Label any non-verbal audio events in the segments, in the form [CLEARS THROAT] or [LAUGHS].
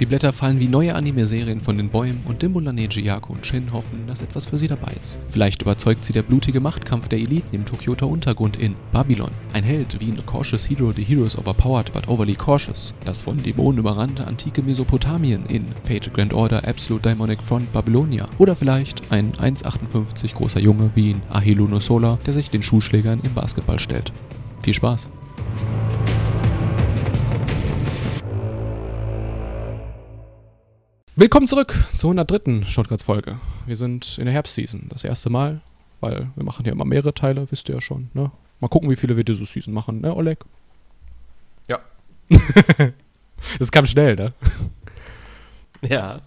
Die Blätter fallen wie neue Anime-Serien von den Bäumen und Dimbulane, Jiyako und Shin hoffen, dass etwas für sie dabei ist. Vielleicht überzeugt sie der blutige Machtkampf der Eliten im Tokyoter Untergrund in Babylon. Ein Held wie in Cautious Hero, The Hero is Overpowered but Overly Cautious. Das von Dämonen überrannte antike Mesopotamien in Fate Grand Order Absolute Daimonic Front Babylonia. Oder vielleicht ein 1,58 großer Junge wie in Ahelu no Sola, der sich den Schuhschlägern im Basketball stellt. Viel Spaß! Willkommen zurück zur 103. Shortcuts-Folge. Wir sind in der Herbstseason, das erste Mal, weil wir machen ja immer mehrere Teile, wisst ihr ja schon. Ne? Mal gucken, wie viele wir diese Season machen, ne, Oleg? Ja. [LAUGHS] das kam schnell, ne? [LAUGHS] Ja.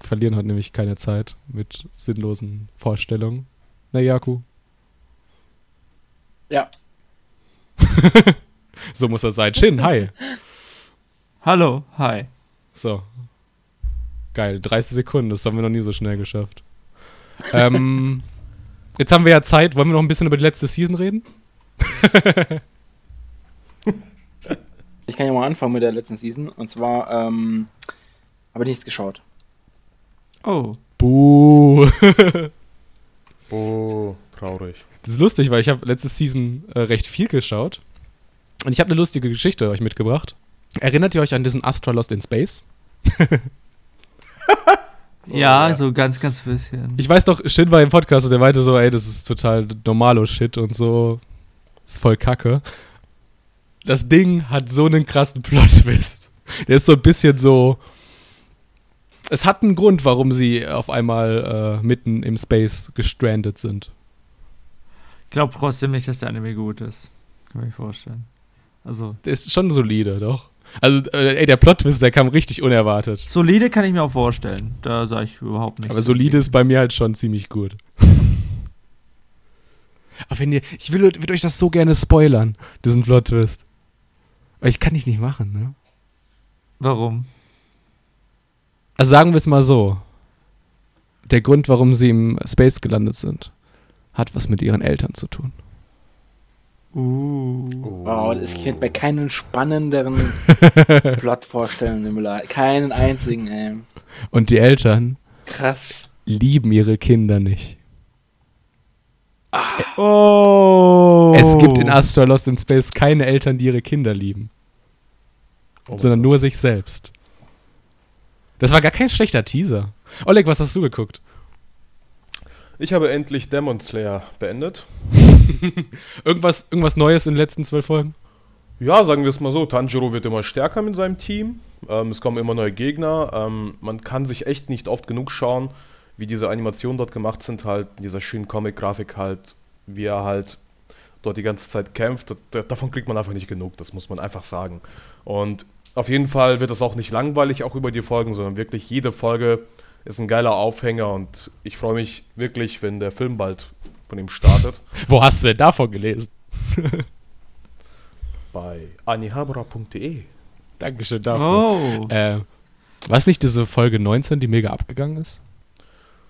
Verlieren hat nämlich keine Zeit mit sinnlosen Vorstellungen. Ne, Jaku? Ja. [LAUGHS] so muss das sein. Shin, hi. Hallo, hi. So, Geil, 30 Sekunden, das haben wir noch nie so schnell geschafft. ähm, [LAUGHS] jetzt haben wir ja Zeit, wollen wir noch ein bisschen über die letzte Season reden? [LAUGHS] ich kann ja mal anfangen mit der letzten Season. Und zwar ähm, habe ich nichts geschaut. Oh. Buh. [LAUGHS] Buh, traurig. Das ist lustig, weil ich habe letzte Season äh, recht viel geschaut. Und ich habe eine lustige Geschichte euch mitgebracht. Erinnert ihr euch an diesen Astra Lost in Space? [LAUGHS] ja, ja, so ganz, ganz bisschen. Ich weiß doch, Shin war im Podcast und der meinte so, ey, das ist total normalo Shit und so. ist voll kacke. Das Ding hat so einen krassen Plot-Twist. Der ist so ein bisschen so. Es hat einen Grund, warum sie auf einmal äh, mitten im Space gestrandet sind. Ich glaube trotzdem nicht, dass der Anime gut ist. Kann ich mir vorstellen. Also. Der ist schon solide, doch. Also, äh, ey, der Plot-Twist, der kam richtig unerwartet. Solide kann ich mir auch vorstellen. Da sage ich überhaupt nicht. Aber solide ist bei mir halt schon ziemlich gut. [LAUGHS] Aber wenn ihr, ich will, will euch das so gerne spoilern, diesen Plot-Twist. Aber ich kann dich nicht machen, ne? Warum? Also sagen wir es mal so. Der Grund, warum sie im Space gelandet sind, hat was mit ihren Eltern zu tun. Uh. Wow, ich könnte mir keinen spannenderen [LAUGHS] Plot vorstellen, Müller. Keinen einzigen, ey. Und die Eltern Krass. lieben ihre Kinder nicht. Ah. Oh. Es gibt in Astra Lost in Space keine Eltern, die ihre Kinder lieben. Oh. Sondern nur sich selbst. Das war gar kein schlechter Teaser. Oleg, was hast du geguckt? Ich habe endlich Demon Slayer beendet. [LAUGHS] irgendwas, irgendwas Neues in den letzten zwölf Folgen? Ja, sagen wir es mal so, Tanjiro wird immer stärker mit seinem Team. Ähm, es kommen immer neue Gegner. Ähm, man kann sich echt nicht oft genug schauen, wie diese Animationen dort gemacht sind, halt, in dieser schönen Comic-Grafik halt, wie er halt dort die ganze Zeit kämpft. davon kriegt man einfach nicht genug, das muss man einfach sagen. Und auf jeden Fall wird es auch nicht langweilig, auch über die Folgen, sondern wirklich jede Folge ist ein geiler Aufhänger und ich freue mich wirklich, wenn der Film bald von ihm startet. [LAUGHS] Wo hast du denn davon gelesen? [LAUGHS] Bei anihabra.de. Dankeschön dafür. Oh. Äh, was nicht diese Folge 19, die mega abgegangen ist?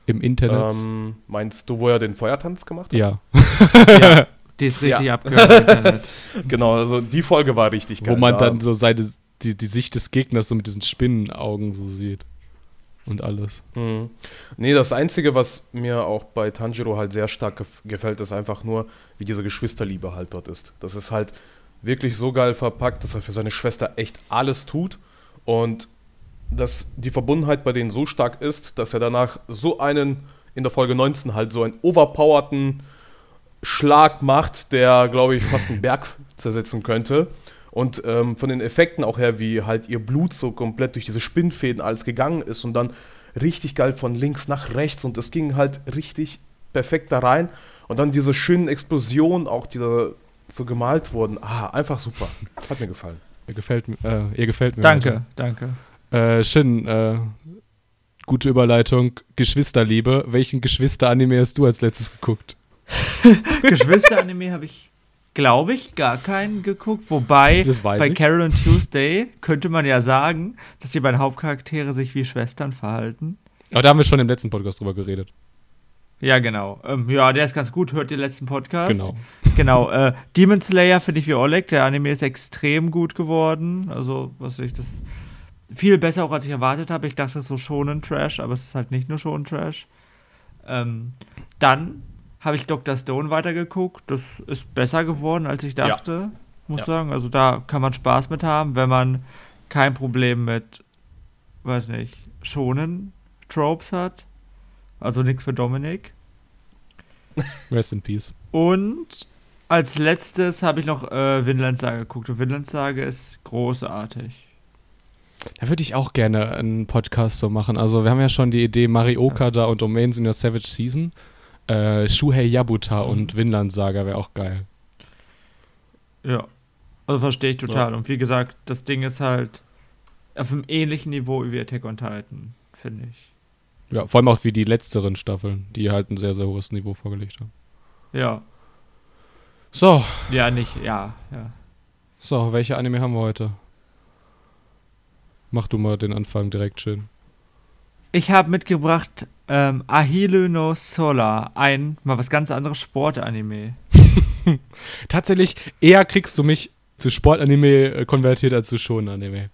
Im Internet? Ähm, meinst du, wo er den Feuertanz gemacht hat? Ja. [LAUGHS] ja die ist richtig ja. abgegangen im Internet. Genau, also die Folge war richtig geil. Wo man dann so seine, die, die Sicht des Gegners so mit diesen Spinnenaugen so sieht und alles. Mhm. Nee, das Einzige, was mir auch bei Tanjiro halt sehr stark gef gefällt, ist einfach nur, wie diese Geschwisterliebe halt dort ist. Das ist halt wirklich so geil verpackt, dass er für seine Schwester echt alles tut und dass die Verbundenheit bei denen so stark ist, dass er danach so einen, in der Folge 19 halt so einen overpowerten Schlag macht, der, glaube ich, fast einen Berg [LAUGHS] zersetzen könnte. Und ähm, von den Effekten auch her, wie halt ihr Blut so komplett durch diese Spinnfäden alles gegangen ist und dann richtig geil von links nach rechts und es ging halt richtig perfekt da rein. Und dann diese schönen Explosionen auch, die da so gemalt wurden. Ah, einfach super. Hat mir gefallen. Ihr gefällt, äh, ihr gefällt mir. Danke, heute. danke. Äh, Shin, äh, gute Überleitung. Geschwisterliebe. Welchen Geschwister-Anime hast du als letztes geguckt? [LAUGHS] Geschwister-Anime habe ich glaube ich, gar keinen geguckt. Wobei, bei ich. Carol und Tuesday könnte man ja sagen, dass die beiden Hauptcharaktere sich wie Schwestern verhalten. Aber da haben wir schon im letzten Podcast drüber geredet. Ja, genau. Ähm, ja, der ist ganz gut. Hört den letzten Podcast. Genau. Genau. Äh, Demon Slayer finde ich wie Oleg. Der Anime ist extrem gut geworden. Also, was ich das viel besser auch als ich erwartet habe. Ich dachte, es ist so schonen Trash, aber es ist halt nicht nur schonen Trash. Ähm, dann habe ich Dr. Stone weitergeguckt. Das ist besser geworden, als ich dachte, ja. muss ja. sagen. Also da kann man Spaß mit haben, wenn man kein Problem mit, weiß nicht, schonen Tropes hat. Also nichts für Dominik. Rest in Peace. Und als letztes habe ich noch äh, Vinland Saga geguckt. Und Vinland Saga ist großartig. Da würde ich auch gerne einen Podcast so machen. Also wir haben ja schon die Idee Marioka ja. da und Domains in der Savage Season. Äh, Shuhei Yabuta mhm. und Vinland Saga wäre auch geil. Ja. Also verstehe ich total. Ja. Und wie gesagt, das Ding ist halt auf einem ähnlichen Niveau wie Attack on Titan, finde ich. Ja, vor allem auch wie die letzteren Staffeln, die halt ein sehr, sehr hohes Niveau vorgelegt haben. Ja. So. Ja, nicht, ja, ja. So, welche Anime haben wir heute? Mach du mal den Anfang direkt schön. Ich habe mitgebracht ähm, Ahilu no Solar, ein mal was ganz anderes Sportanime. [LAUGHS] Tatsächlich eher kriegst du mich zu Sportanime äh, konvertiert als zu Shonen-Anime.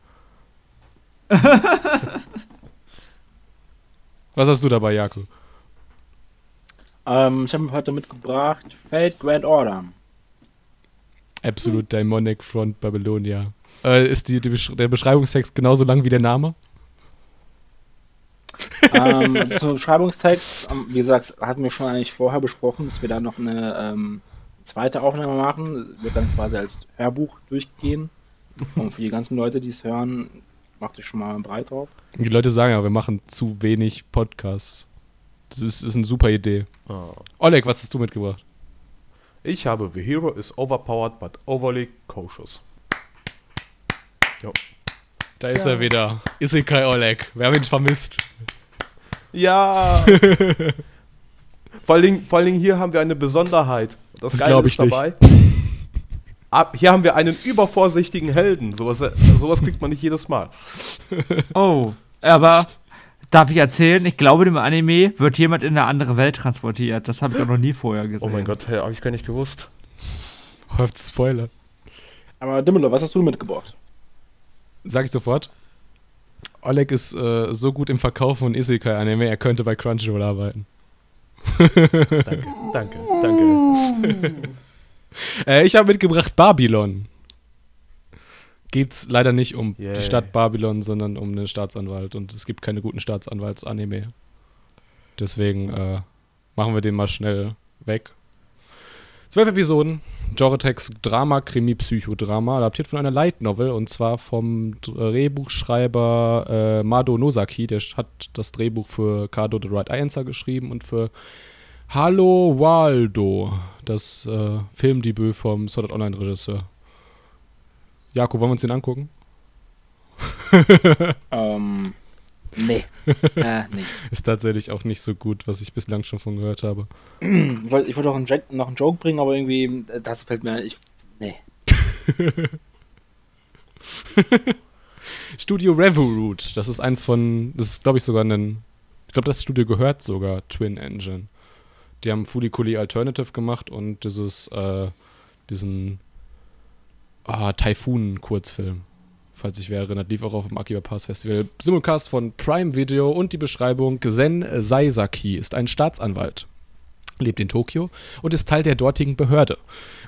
[LAUGHS] was hast du dabei, Jakob? Ähm, ich habe heute mitgebracht Fate Grand Order. Absolute Daimonic Front Babylonia. Äh, ist die, die Besch der Beschreibungstext genauso lang wie der Name? Ähm, also zum Beschreibungstext, ähm, wie gesagt, hatten wir schon eigentlich vorher besprochen, dass wir da noch eine ähm, zweite Aufnahme machen. Wird dann quasi als Hörbuch durchgehen. Und für die ganzen Leute, die es hören, macht euch schon mal breit drauf. Die Leute sagen ja, wir machen zu wenig Podcasts. Das ist, ist eine super Idee. Oh. Oleg, was hast du mitgebracht? Ich habe The Hero is overpowered but overly cautious. Jo. Da ist ja. er wieder. Isekai Oleg. Wir haben ihn vermisst. Ja. [LAUGHS] vor, allen Dingen, vor allen Dingen hier haben wir eine Besonderheit. Das, das Geile ist dabei. Ab, hier haben wir einen übervorsichtigen Helden. Sowas, sowas kriegt man nicht jedes Mal. [LAUGHS] Oh, aber darf ich erzählen? Ich glaube, im Anime wird jemand in eine andere Welt transportiert. Das habe ich auch noch nie vorher gesehen. Oh mein Gott, hey, habe ich gar nicht gewusst. Häuft Spoiler. Aber Dimmelo, was hast du mitgebracht? sag ich sofort. Oleg ist äh, so gut im Verkaufen von Isekai-Anime, er könnte bei Crunchyroll arbeiten. danke, danke, danke. äh, ich habe mitgebracht Babylon. Geht's leider nicht um yeah. die Stadt Babylon, sondern um einen Staatsanwalt und es gibt keine guten Staatsanwalts-Anime. Deswegen äh, machen wir den mal schnell weg. Zwölf Episoden, Genretext Drama, Krimi, Psychodrama, adaptiert von einer Light Novel und zwar vom Drehbuchschreiber äh, Mado Nosaki. Der hat das Drehbuch für Kado the Right Answer geschrieben und für Hallo Waldo, das äh, Filmdebüt vom Sword Online Regisseur. Jakob, wollen wir uns den angucken? ähm, Nee. [LAUGHS] Äh, nee. Ist tatsächlich auch nicht so gut, was ich bislang schon von gehört habe. Ich wollte wollt auch einen, noch einen Joke bringen, aber irgendwie, äh, das fällt mir ich. Nee. [LAUGHS] Studio Revolute, das ist eins von, das ist glaube ich sogar ein, ich glaube das Studio gehört sogar Twin Engine. Die haben Fully Cooley Alternative gemacht und dieses, äh, diesen ah, Typhoon-Kurzfilm falls ich wer erinnert, lief auch auf dem Akiba Pass Festival. Simulcast von Prime Video und die Beschreibung: Zen Saisaki ist ein Staatsanwalt lebt in Tokio und ist Teil der dortigen Behörde.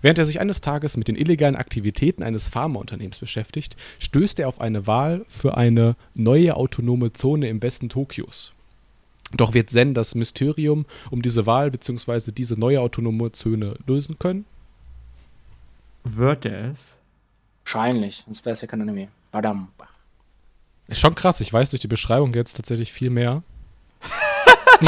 Während er sich eines Tages mit den illegalen Aktivitäten eines Pharmaunternehmens beschäftigt, stößt er auf eine Wahl für eine neue autonome Zone im Westen Tokios. Doch wird Zen das Mysterium um diese Wahl bzw. diese neue autonome Zone lösen können? Wird er es? Wahrscheinlich, sonst wäre es ja kein Anime. Badam. Ist schon krass, ich weiß durch die Beschreibung jetzt tatsächlich viel mehr. [LAUGHS]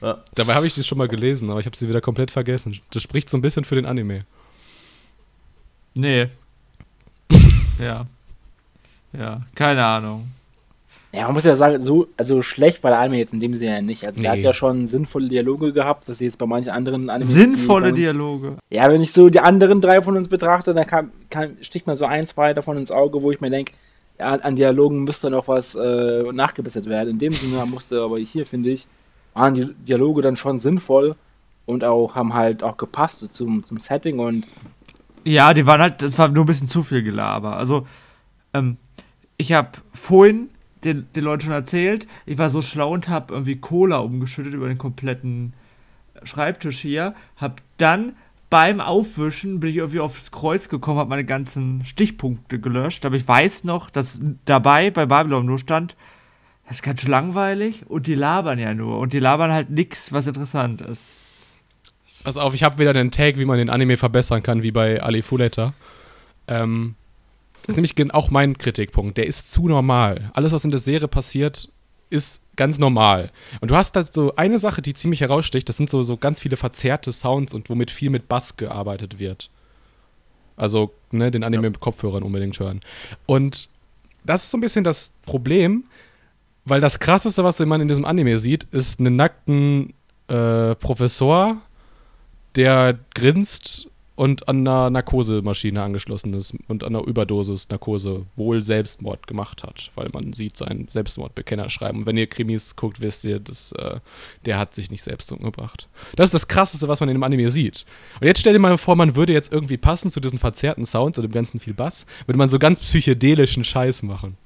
ja. Dabei habe ich die schon mal gelesen, aber ich habe sie wieder komplett vergessen. Das spricht so ein bisschen für den Anime. Nee. [LAUGHS] ja. Ja, keine Ahnung. Ja, man muss ja sagen, so also schlecht war der Anime jetzt in dem Sinne ja nicht. Also nee. der hat ja schon sinnvolle Dialoge gehabt, was jetzt bei manchen anderen Animes Sinnvolle uns, Dialoge? Ja, wenn ich so die anderen drei von uns betrachte, dann kann, kann, sticht mir so ein, zwei davon ins Auge, wo ich mir denke, ja, an Dialogen müsste noch was äh, nachgebessert werden. In dem Sinne musste aber hier, finde ich, waren die Dialoge dann schon sinnvoll und auch haben halt auch gepasst zum, zum Setting und ja, die waren halt, das war nur ein bisschen zu viel Gelaber. Also Ähm, ich habe vorhin den, den Leuten schon erzählt, ich war so schlau und habe irgendwie Cola umgeschüttet über den kompletten Schreibtisch hier. Hab dann beim Aufwischen bin ich irgendwie aufs Kreuz gekommen, habe meine ganzen Stichpunkte gelöscht. Aber ich weiß noch, dass dabei bei Babylon nur stand, das ist ganz schön langweilig und die labern ja nur. Und die labern halt nichts, was interessant ist. Pass auf, ich habe wieder einen Tag, wie man den Anime verbessern kann, wie bei Ali Fuleta. Ähm, das ist nämlich auch mein Kritikpunkt. Der ist zu normal. Alles, was in der Serie passiert, ist ganz normal. Und du hast da so eine Sache, die ziemlich heraussticht, das sind so, so ganz viele verzerrte Sounds und womit viel mit Bass gearbeitet wird. Also, ne, den Anime ja. mit Kopfhörern unbedingt hören. Und das ist so ein bisschen das Problem, weil das krasseste, was man in diesem Anime sieht, ist einen nackten äh, Professor, der grinst und an einer Narkosemaschine angeschlossen ist und an einer Überdosis Narkose wohl Selbstmord gemacht hat, weil man sieht seinen Selbstmordbekenner schreiben. Und wenn ihr Krimis guckt, wisst ihr, dass, äh, der hat sich nicht selbst umgebracht. Das ist das Krasseste, was man in dem Anime sieht. Und jetzt stell dir mal vor, man würde jetzt irgendwie passen zu diesen verzerrten Sounds und dem ganzen viel Bass, würde man so ganz psychedelischen Scheiß machen.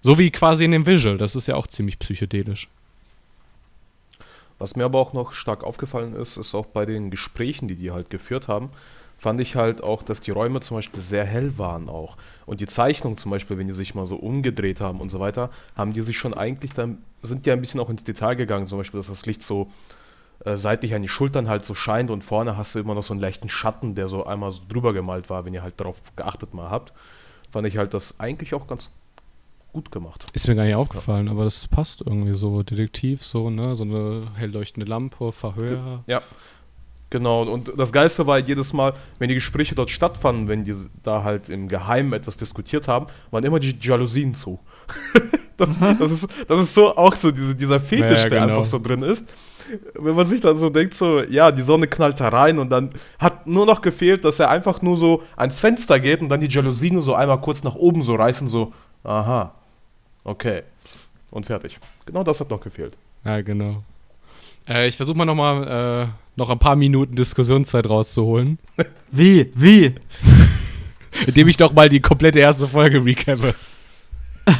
So wie quasi in dem Visual, das ist ja auch ziemlich psychedelisch. Was mir aber auch noch stark aufgefallen ist, ist auch bei den Gesprächen, die die halt geführt haben, fand ich halt auch, dass die Räume zum Beispiel sehr hell waren auch. Und die Zeichnung zum Beispiel, wenn die sich mal so umgedreht haben und so weiter, haben die sich schon eigentlich dann, sind die ein bisschen auch ins Detail gegangen, zum Beispiel, dass das Licht so äh, seitlich an die Schultern halt so scheint und vorne hast du immer noch so einen leichten Schatten, der so einmal so drüber gemalt war, wenn ihr halt darauf geachtet mal habt. Fand ich halt das eigentlich auch ganz gut gemacht. Ist mir gar nicht aufgefallen, aber das passt irgendwie so. Detektiv, so, ne? So eine hell leuchtende Lampe, Verhör. Ja. Genau, und das Geiste war jedes Mal, wenn die Gespräche dort stattfanden, wenn die da halt im Geheimen etwas diskutiert haben, waren immer die Jalousien zu. [LAUGHS] das, das, ist, das ist so auch so diese, dieser Fetisch, ja, ja, der genau. einfach so drin ist. Wenn man sich dann so denkt, so, ja, die Sonne knallt da rein und dann hat nur noch gefehlt, dass er einfach nur so ans Fenster geht und dann die Jalousien so einmal kurz nach oben so reißen, so, aha, Okay. Und fertig. Genau das hat noch gefehlt. Ja, genau. Äh, ich versuche mal noch mal äh, noch ein paar Minuten Diskussionszeit rauszuholen. [LAUGHS] Wie? Wie? [LAUGHS] Indem ich doch mal die komplette erste Folge recappe. [LAUGHS]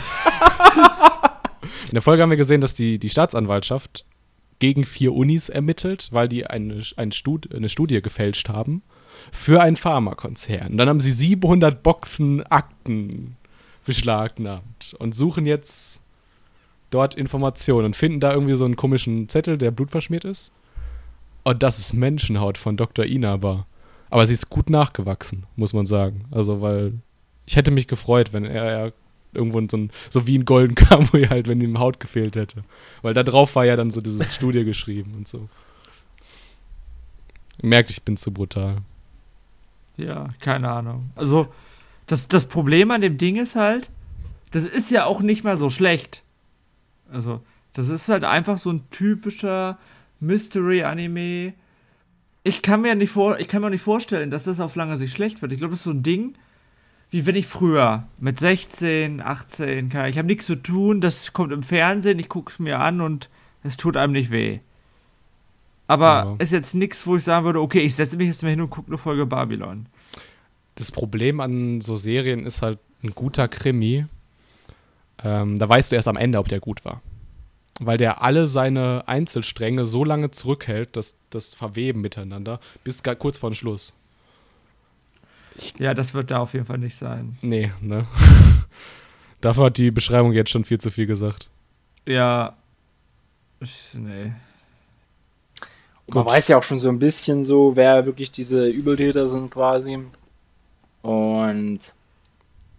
In der Folge haben wir gesehen, dass die, die Staatsanwaltschaft gegen vier Unis ermittelt, weil die eine, eine, Stud eine Studie gefälscht haben für einen Pharmakonzern. Und dann haben sie 700 Boxen Akten beschlagnahmt und suchen jetzt dort Informationen und finden da irgendwie so einen komischen Zettel, der blutverschmiert ist. Und das ist Menschenhaut von Dr. Inaba. Aber sie ist gut nachgewachsen, muss man sagen. Also, weil ich hätte mich gefreut, wenn er, er irgendwo so, ein, so wie ein Golden [LAUGHS] Kamuy halt, wenn ihm Haut gefehlt hätte. Weil da drauf war ja dann so diese [LAUGHS] Studie geschrieben und so. Merkt, ich bin zu brutal. Ja, keine Ahnung. Also, das, das Problem an dem Ding ist halt, das ist ja auch nicht mal so schlecht. Also, das ist halt einfach so ein typischer Mystery-Anime. Ich kann mir nicht vor, ich kann mir nicht vorstellen, dass das auf lange Sicht schlecht wird. Ich glaube, das ist so ein Ding, wie wenn ich früher mit 16, 18, kann, ich habe nichts zu tun, das kommt im Fernsehen, ich gucke es mir an und es tut einem nicht weh. Aber ja. ist jetzt nichts, wo ich sagen würde, okay, ich setze mich jetzt mal hin und gucke eine Folge Babylon das Problem an so Serien ist halt ein guter Krimi. Ähm, da weißt du erst am Ende, ob der gut war. Weil der alle seine Einzelstränge so lange zurückhält, dass das Verweben miteinander, bis gar kurz vor den Schluss. Ich ja, das wird da auf jeden Fall nicht sein. Nee, ne? [LAUGHS] Dafür hat die Beschreibung jetzt schon viel zu viel gesagt. Ja. Nee. Man weiß ja auch schon so ein bisschen so, wer wirklich diese Übeltäter sind quasi. Und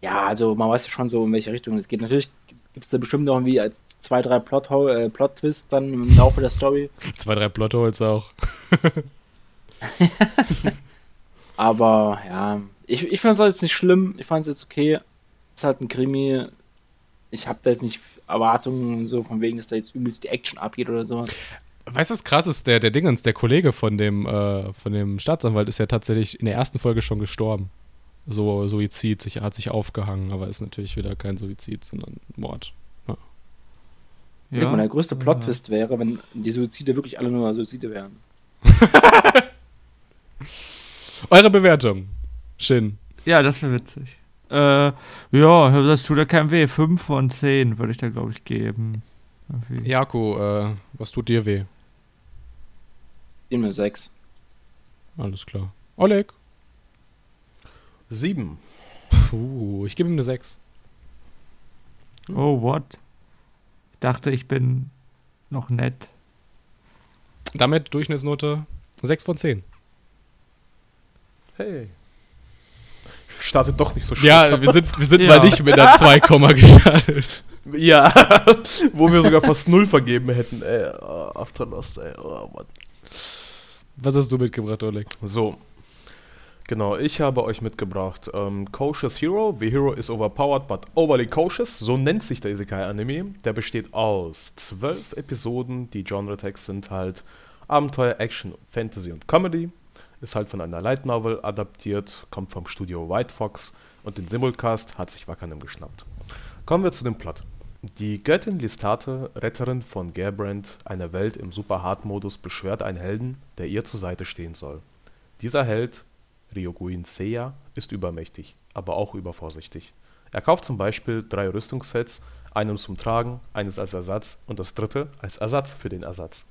ja, also man weiß ja schon so, in welche Richtung es geht. Natürlich gibt es da bestimmt noch irgendwie als zwei, drei Plot äh, Plot-Twists dann im Laufe der Story. [LAUGHS] zwei, drei Plot-Holes auch. [LAUGHS] Aber ja, ich, ich fand es jetzt nicht schlimm. Ich fand es jetzt okay. Es ist halt ein Krimi. Ich habe da jetzt nicht Erwartungen so von wegen, dass da jetzt übelst die Action abgeht oder so. Weißt du, was krass ist? Der, der Dingens, der Kollege von dem, äh, von dem Staatsanwalt ist ja tatsächlich in der ersten Folge schon gestorben so Suizid, sich, hat sich aufgehangen, aber ist natürlich wieder kein Suizid, sondern Mord. Ja. Ja. Mal, der größte Plot-Twist wäre, wenn die Suizide wirklich alle nur Suizide wären. [LAUGHS] Eure Bewertung, Shin. Ja, das wäre witzig. Äh, ja, das tut ja kein weh. 5 von 10 würde ich da, glaube ich, geben. Irgendwie. Jako, äh, was tut dir weh? Gib mir 6. Alles klar. Oleg? Sieben. Uh, ich gebe ihm eine 6. Oh, what? Ich dachte, ich bin noch nett. Damit Durchschnittsnote 6 von 10. Hey. Startet doch nicht so schlecht. Ja, wir sind, wir sind Ja. mal nicht mit einer 2, gestartet. [LAUGHS] Ja, [LAUGHS] wo wir sogar fast null vergeben hätten. Ey, oh, After Lost, ey. Oh, Mann. Was hast du mitgebracht, Oleg? So. Genau, ich habe euch mitgebracht ähm, Cautious Hero. The Hero is overpowered but overly cautious. So nennt sich der Isekai-Anime. Der besteht aus zwölf Episoden. Die Genre-Tags sind halt Abenteuer, Action, Fantasy und Comedy. Ist halt von einer Light Novel adaptiert, kommt vom Studio White Fox und den Simulcast hat sich Wakanim geschnappt. Kommen wir zu dem Plot. Die Göttin Listate, Retterin von Gerbrand, einer Welt im Super-Hard-Modus, beschwört einen Helden, der ihr zur Seite stehen soll. Dieser Held, Ryoguin Seiya, ist übermächtig, aber auch übervorsichtig. Er kauft zum Beispiel drei Rüstungssets, einen zum Tragen, eines als Ersatz und das dritte als Ersatz für den Ersatz.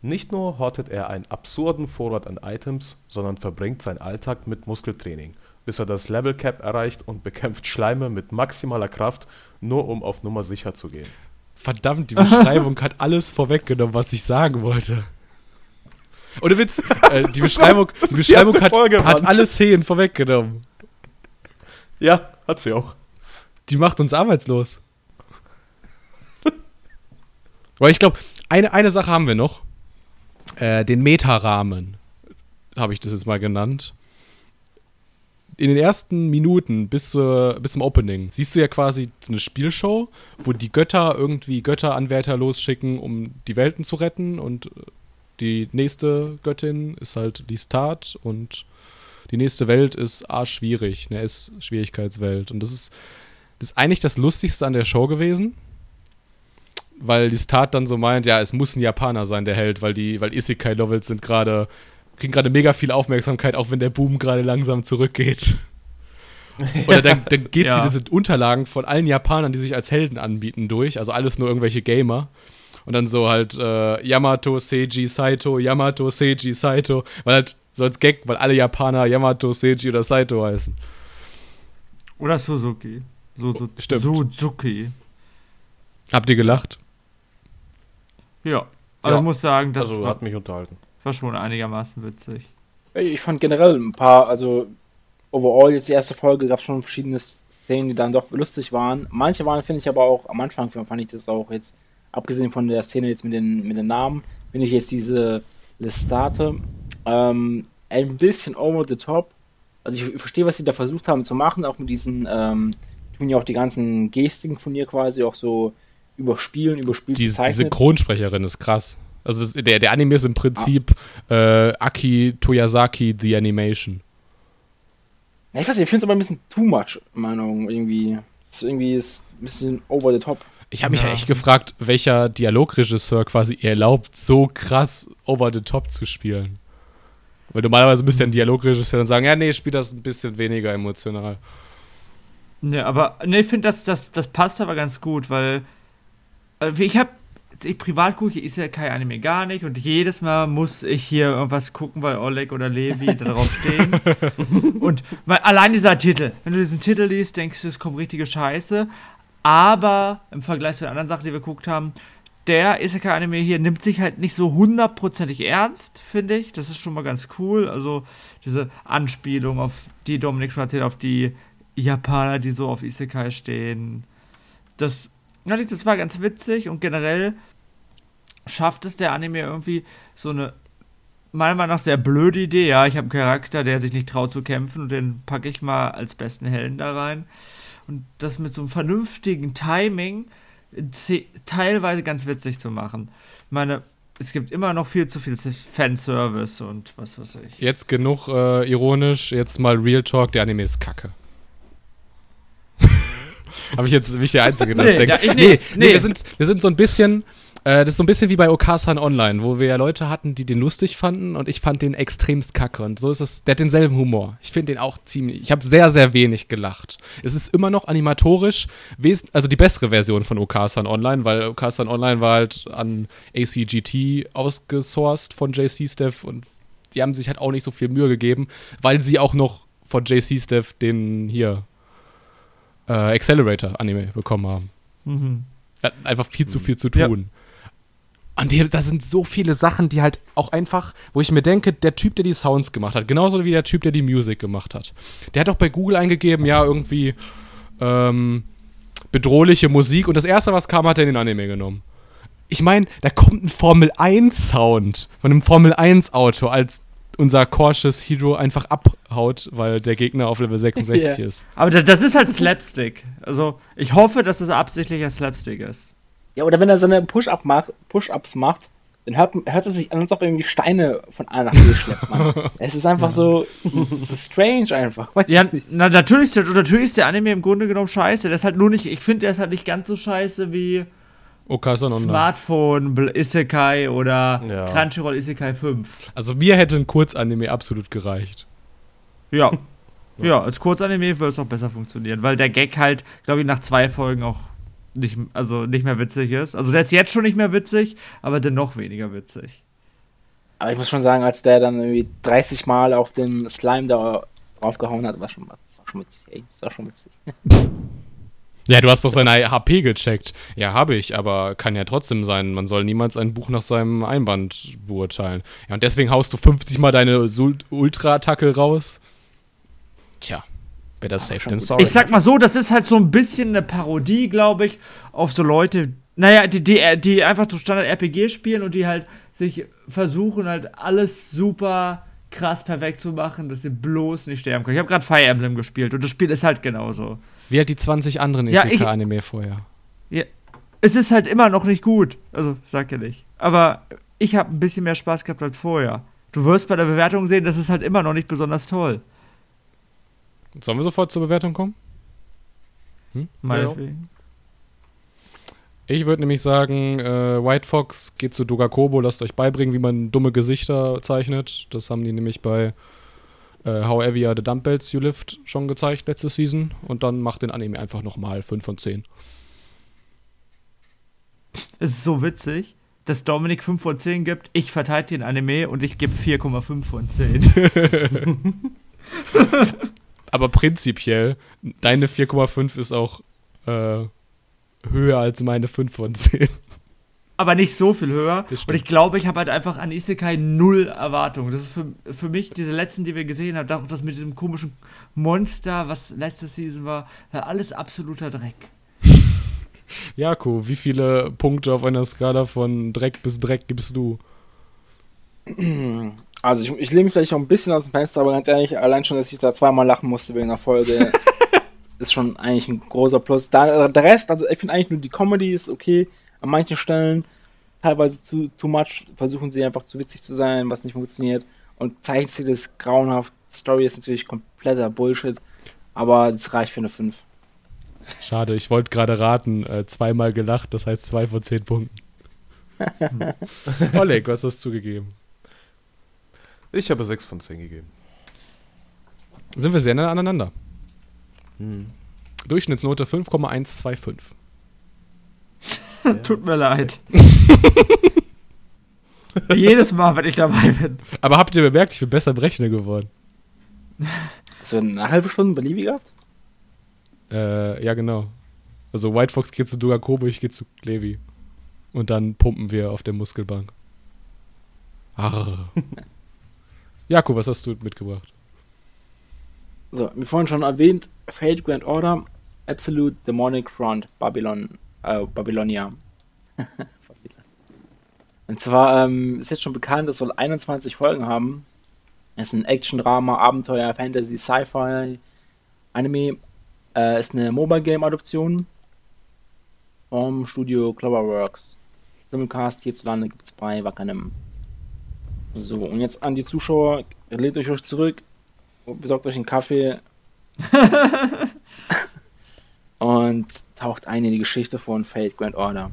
Nicht nur hortet er einen absurden Vorrat an Items, sondern verbringt seinen Alltag mit Muskeltraining, bis er das Level Cap erreicht und bekämpft Schleime mit maximaler Kraft, nur um auf Nummer sicher zu gehen. Verdammt, die Beschreibung hat alles vorweggenommen, was ich sagen wollte. Ohne Witz, [LAUGHS] äh, die Beschreibung, das die die Beschreibung erste hat, Folge, hat alle Szenen vorweggenommen. Ja, hat sie auch. Die macht uns arbeitslos. Aber ich glaube, eine, eine Sache haben wir noch. Äh, den Metarahmen habe ich das jetzt mal genannt. In den ersten Minuten bis, zur, bis zum Opening siehst du ja quasi so eine Spielshow, wo die Götter irgendwie Götteranwärter losschicken, um die Welten zu retten. Und äh, die nächste Göttin ist halt die Start und die nächste Welt ist arschschwierig, eine S-Schwierigkeitswelt. Und das ist, das ist eigentlich das Lustigste an der Show gewesen. Weil die Start dann so meint, ja, es muss ein Japaner sein, der Held, weil die, weil Isekai-Novels sind gerade, kriegen gerade mega viel Aufmerksamkeit, auch wenn der Boom gerade langsam zurückgeht. [LAUGHS] Oder dann, dann geht Ja. sie diese Unterlagen von allen Japanern, die sich als Helden anbieten, durch. Also alles nur irgendwelche Gamer. Und dann so halt äh, Yamato, Seiji, Saito, Yamato, Seiji, Saito. Weil halt so als Gag, weil alle Japaner Yamato, Seiji oder Saito heißen. Oder Suzuki. Suzu Stimmt. Suzuki. Habt ihr gelacht? Ja. Also Ja. ich muss sagen, das also war, hat mich unterhalten. war schon einigermaßen witzig. Ich fand generell ein paar, also overall jetzt die erste Folge gab es schon verschiedene Szenen, die dann doch lustig waren. Manche waren, finde ich aber auch, am Anfang fand ich das auch jetzt, abgesehen von der Szene jetzt mit den, mit den Namen, finde ich jetzt diese Lestate ähm, ein bisschen over the top. Also ich, verstehe, was sie da versucht haben zu machen, auch mit diesen, ähm, tun ja auch die ganzen Gestiken von ihr quasi auch so überspielen, überspielt Die, die. Synchronsprecherin ist krass. Also das, der, der Anime ist im Prinzip äh, Aki Toyasaki The Animation. Ja, ich weiß nicht, ich finde es aber ein bisschen too much, Meinung, irgendwie. Es ist irgendwie ist ein bisschen over the top. Ich habe mich ja. Ja. echt gefragt, welcher Dialogregisseur quasi ihr erlaubt, so krass over the top zu spielen. Weil normalerweise müsste ja ein Dialogregisseur dann sagen, ja, nee, spiel das ein bisschen weniger emotional. Ne, aber ne, ich finde, das, das, das passt aber ganz gut, weil äh, ich habe ich privat gucke ist ja kein Anime gar nicht und jedes Mal muss ich hier irgendwas gucken, weil Oleg oder Levi da drauf stehen. [LAUGHS] und weil, allein dieser Titel, wenn du diesen Titel liest, denkst du, es kommt richtige Scheiße. Aber im Vergleich zu den anderen Sachen, die wir geguckt haben, der Isekai-Anime hier nimmt sich halt nicht so hundertprozentig ernst, finde ich. Das ist schon mal ganz cool. Also diese Anspielung auf die Dominik schon erzählt, auf die Japaner, die so auf Isekai stehen. Das, das war ganz witzig und generell schafft es der Anime irgendwie so eine meiner Meinung nach sehr blöde Idee. Ja, ich habe einen Charakter, der sich nicht traut zu kämpfen und den packe ich mal als besten Helden da rein. Und das mit so einem vernünftigen Timing teilweise ganz witzig zu machen. Ich meine, es gibt immer noch viel zu viel Fanservice und was weiß ich. Jetzt genug äh, ironisch, jetzt mal Real Talk, der Anime ist kacke. [LAUGHS] Habe ich jetzt nicht der Einzige, der das Nee, denkt. ja, ich- nee, nee, nee, nee. wir, sind, wir sind so ein bisschen, das ist so ein bisschen wie bei Okasan Online, wo wir ja Leute hatten, die den lustig fanden und ich fand den extremst kacke. Und so ist es, der hat denselben Humor. Ich finde den auch ziemlich, ich habe sehr, sehr wenig gelacht. Es ist immer noch animatorisch, also die bessere Version von Okasan Online, weil Okasan Online war halt an ACGT ausgesourced von JC Steph und die haben sich halt auch nicht so viel Mühe gegeben, weil sie auch noch von JC Steph den hier äh, Accelerator Anime bekommen haben. Mhm. Einfach viel zu viel zu tun. Ja. Und die, da sind so viele Sachen, die halt auch einfach, wo ich mir denke, der Typ, der die Sounds gemacht hat, genauso wie der Typ, der die Musik gemacht hat, der hat auch bei Google eingegeben, ja, irgendwie ähm, bedrohliche Musik und das erste, was kam, hat er in den Anime genommen. Ich meine, da kommt ein Formel 1 Sound von einem Formel 1 Auto, als unser cautious Hero einfach abhaut, weil der Gegner auf Level 66 yeah. ist. Aber das ist halt Slapstick. Also, ich hoffe, dass es das absichtlicher Slapstick ist. Ja, oder wenn er seine Push-Up macht, Push-Ups macht, dann hört, hört es sich an, als ob er irgendwie Steine von A nach B schleppt, man. [LAUGHS] es ist einfach so, es ist strange einfach. ja, na, natürlich, ist der, natürlich ist der Anime im Grunde genommen scheiße. Der ist halt nur nicht, ich finde, der ist halt nicht ganz so scheiße wie Smartphone Isekai oder ja. Crunchyroll Isekai 5. Also mir hätte ein Kurzanime absolut gereicht. Ja. Ja, als Kurzanime würde es auch besser funktionieren, weil der Gag halt, glaube ich, nach zwei Folgen auch nicht, also nicht mehr witzig ist. Also der ist jetzt schon nicht mehr witzig, aber dennoch weniger witzig. Aber ich muss schon sagen, als der dann irgendwie 30 Mal auf den Slime da draufgehauen hat, war schon, war schon witzig, ey. Das war schon witzig. [LAUGHS] Ja, du hast doch seine HP gecheckt. Ja, habe ich, aber kann ja trotzdem sein. Man soll niemals ein Buch nach seinem Einband beurteilen. Ja, und deswegen haust du 50 Mal deine Ultra-Attacke raus. Tja. Better safe than sorry. Ich sag mal so, das ist halt so ein bisschen eine Parodie, glaube ich, auf so Leute, naja, die, die, die einfach so Standard-RPG spielen und die halt sich versuchen, halt alles super krass perfekt zu machen, dass sie bloß nicht sterben können. Ich habe gerade Fire Emblem gespielt und das Spiel ist halt genauso. Wie halt die 20 anderen Isekai-Anime ja, vorher. Ja, es ist halt immer noch nicht gut. Also, sag ja nicht. Aber ich habe ein bisschen mehr Spaß gehabt als vorher. Du wirst bei der Bewertung sehen, das ist halt immer noch nicht besonders toll. Sollen wir sofort zur Bewertung kommen? Hm? Meinetwegen. Ich würde nämlich sagen, äh, White Fox geht zu Dogakobo, lasst euch beibringen, wie man dumme Gesichter zeichnet. Das haben die nämlich bei äh, How Heavy Are the Dumbbells You Lift schon gezeigt letzte Season. Und dann macht den Anime einfach nochmal 5 von 10. Es ist so witzig, dass Dominik 5 von 10 gibt. Ich verteidige den Anime und ich gebe 4,5 von 10. [LAUGHS] [LAUGHS] aber prinzipiell, deine 4,5 ist auch äh, höher als meine 5 von 10. Aber nicht so viel höher. Und ich glaube, ich habe halt einfach an Isekai null Erwartungen. Das ist für, für mich, diese letzten, die wir gesehen haben, auch das mit diesem komischen Monster, was letzte Season war, alles absoluter Dreck. [LAUGHS] Jako, wie viele Punkte auf einer Skala von Dreck bis Dreck gibst du? [CLEARS THROAT] Also ich, ich lehne mich vielleicht noch ein bisschen aus dem Fenster, aber ganz ehrlich, allein schon, dass ich da zweimal lachen musste wegen der Folge, [LAUGHS] ist schon eigentlich ein großer Plus. Da, der Rest, also ich finde eigentlich nur die Comedy ist okay, an manchen Stellen teilweise zu too much, versuchen sie einfach zu witzig zu sein, was nicht funktioniert. Und zeichnet sie das grauenhaft. Story ist natürlich kompletter Bullshit, aber das reicht für eine 5. Schade, ich wollte gerade raten, äh, zweimal gelacht, das heißt 2 von 10 Punkten. [LAUGHS] Oleg, was hast du zugegeben? Ich habe 6 von 10 gegeben. Sind wir sehr nah aneinander. Hm. Durchschnittsnote 5,125. [LAUGHS] Tut mir leid. [LAUGHS] Jedes Mal, wenn ich dabei bin. Aber habt ihr bemerkt, ich bin besser im Rechner geworden. Hast du eine halbe Stunde bei Levi gehabt? Äh, ja, genau. Also White Fox geht zu Dugakobo, ich gehe zu Levi. Und dann pumpen wir auf der Muskelbank. Arr. [LAUGHS] Jakob, was hast du mitgebracht? So, wie vorhin schon erwähnt, Fate Grand Order, Absolute Demonic Front, Babylon, äh, Babylonia. [LAUGHS] Und zwar ähm, ist jetzt schon bekannt, es soll 21 Folgen haben. Es ist ein Action-Drama, Abenteuer, Fantasy, Sci-Fi, Anime. Äh, ist eine Mobile Game-Adoption vom Studio Cloverworks. Simulcast hierzulande gibt es bei Wackernem. So, und jetzt an die Zuschauer, lehnt euch euch zurück, besorgt euch einen Kaffee [LAUGHS] und taucht ein in die Geschichte von Fate Grand Order.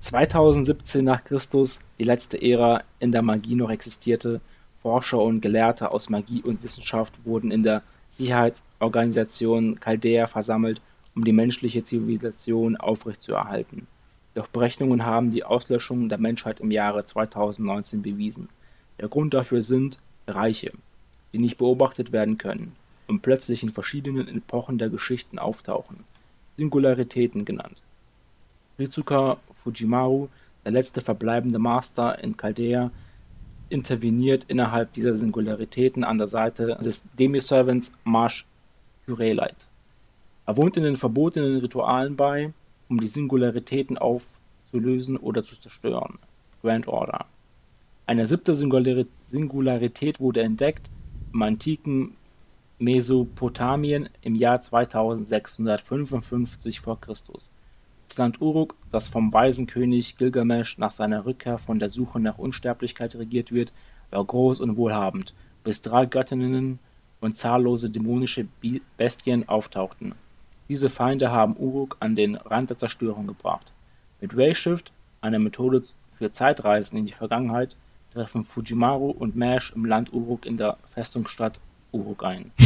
2017 nach Christus die letzte Ära in der Magie noch existierte. Forscher und Gelehrte aus Magie und Wissenschaft wurden in der Sicherheitsorganisation Chaldea versammelt, um die menschliche Zivilisation aufrechtzuerhalten. Doch Berechnungen haben die Auslöschung der Menschheit im Jahre 2019 bewiesen. Der Grund dafür sind Reiche, die nicht beobachtet werden können und plötzlich in verschiedenen Epochen der Geschichten auftauchen, Singularitäten genannt. Rizuka Fujimaru, der letzte verbleibende Master in Chaldea, interveniert innerhalb dieser Singularitäten an der Seite des Demiservants Marsh Curelite. Er wohnt in den verbotenen Ritualen bei, um die Singularitäten aufzulösen oder zu zerstören. Grand Order. Eine siebte Singularität wurde entdeckt im antiken Mesopotamien im Jahr 2655 v. Chr. Das Land Uruk, das vom weisen König Gilgamesch nach seiner Rückkehr von der Suche nach Unsterblichkeit regiert wird, war groß und wohlhabend, bis drei Göttinnen und zahllose dämonische Bestien auftauchten. Diese Feinde haben Uruk an den Rand der Zerstörung gebracht. Mit Rayshift, einer Methode für Zeitreisen in die Vergangenheit, treffen Fujimaru und Mash im Land Uruk in der Festungsstadt Uruk ein. [LAUGHS]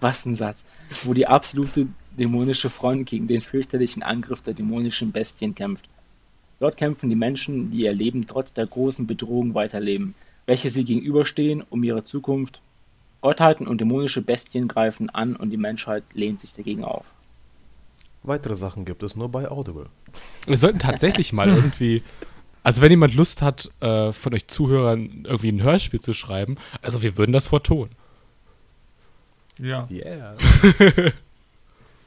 Was ein Satz. Wo die absolute dämonische Front gegen den fürchterlichen Angriff der dämonischen Bestien kämpft. Dort kämpfen die Menschen, die ihr Leben trotz der großen Bedrohung weiterleben, welche sie gegenüberstehen, um ihre Zukunft. Gottheiten und dämonische Bestien greifen an und die Menschheit lehnt sich dagegen auf. Weitere Sachen gibt es nur bei Audible. Wir sollten tatsächlich mal [LAUGHS] irgendwie also wenn jemand Lust hat, äh, von euch Zuhörern irgendwie ein Hörspiel zu schreiben, also wir würden das vertonen. Ja. Yeah. [LAUGHS]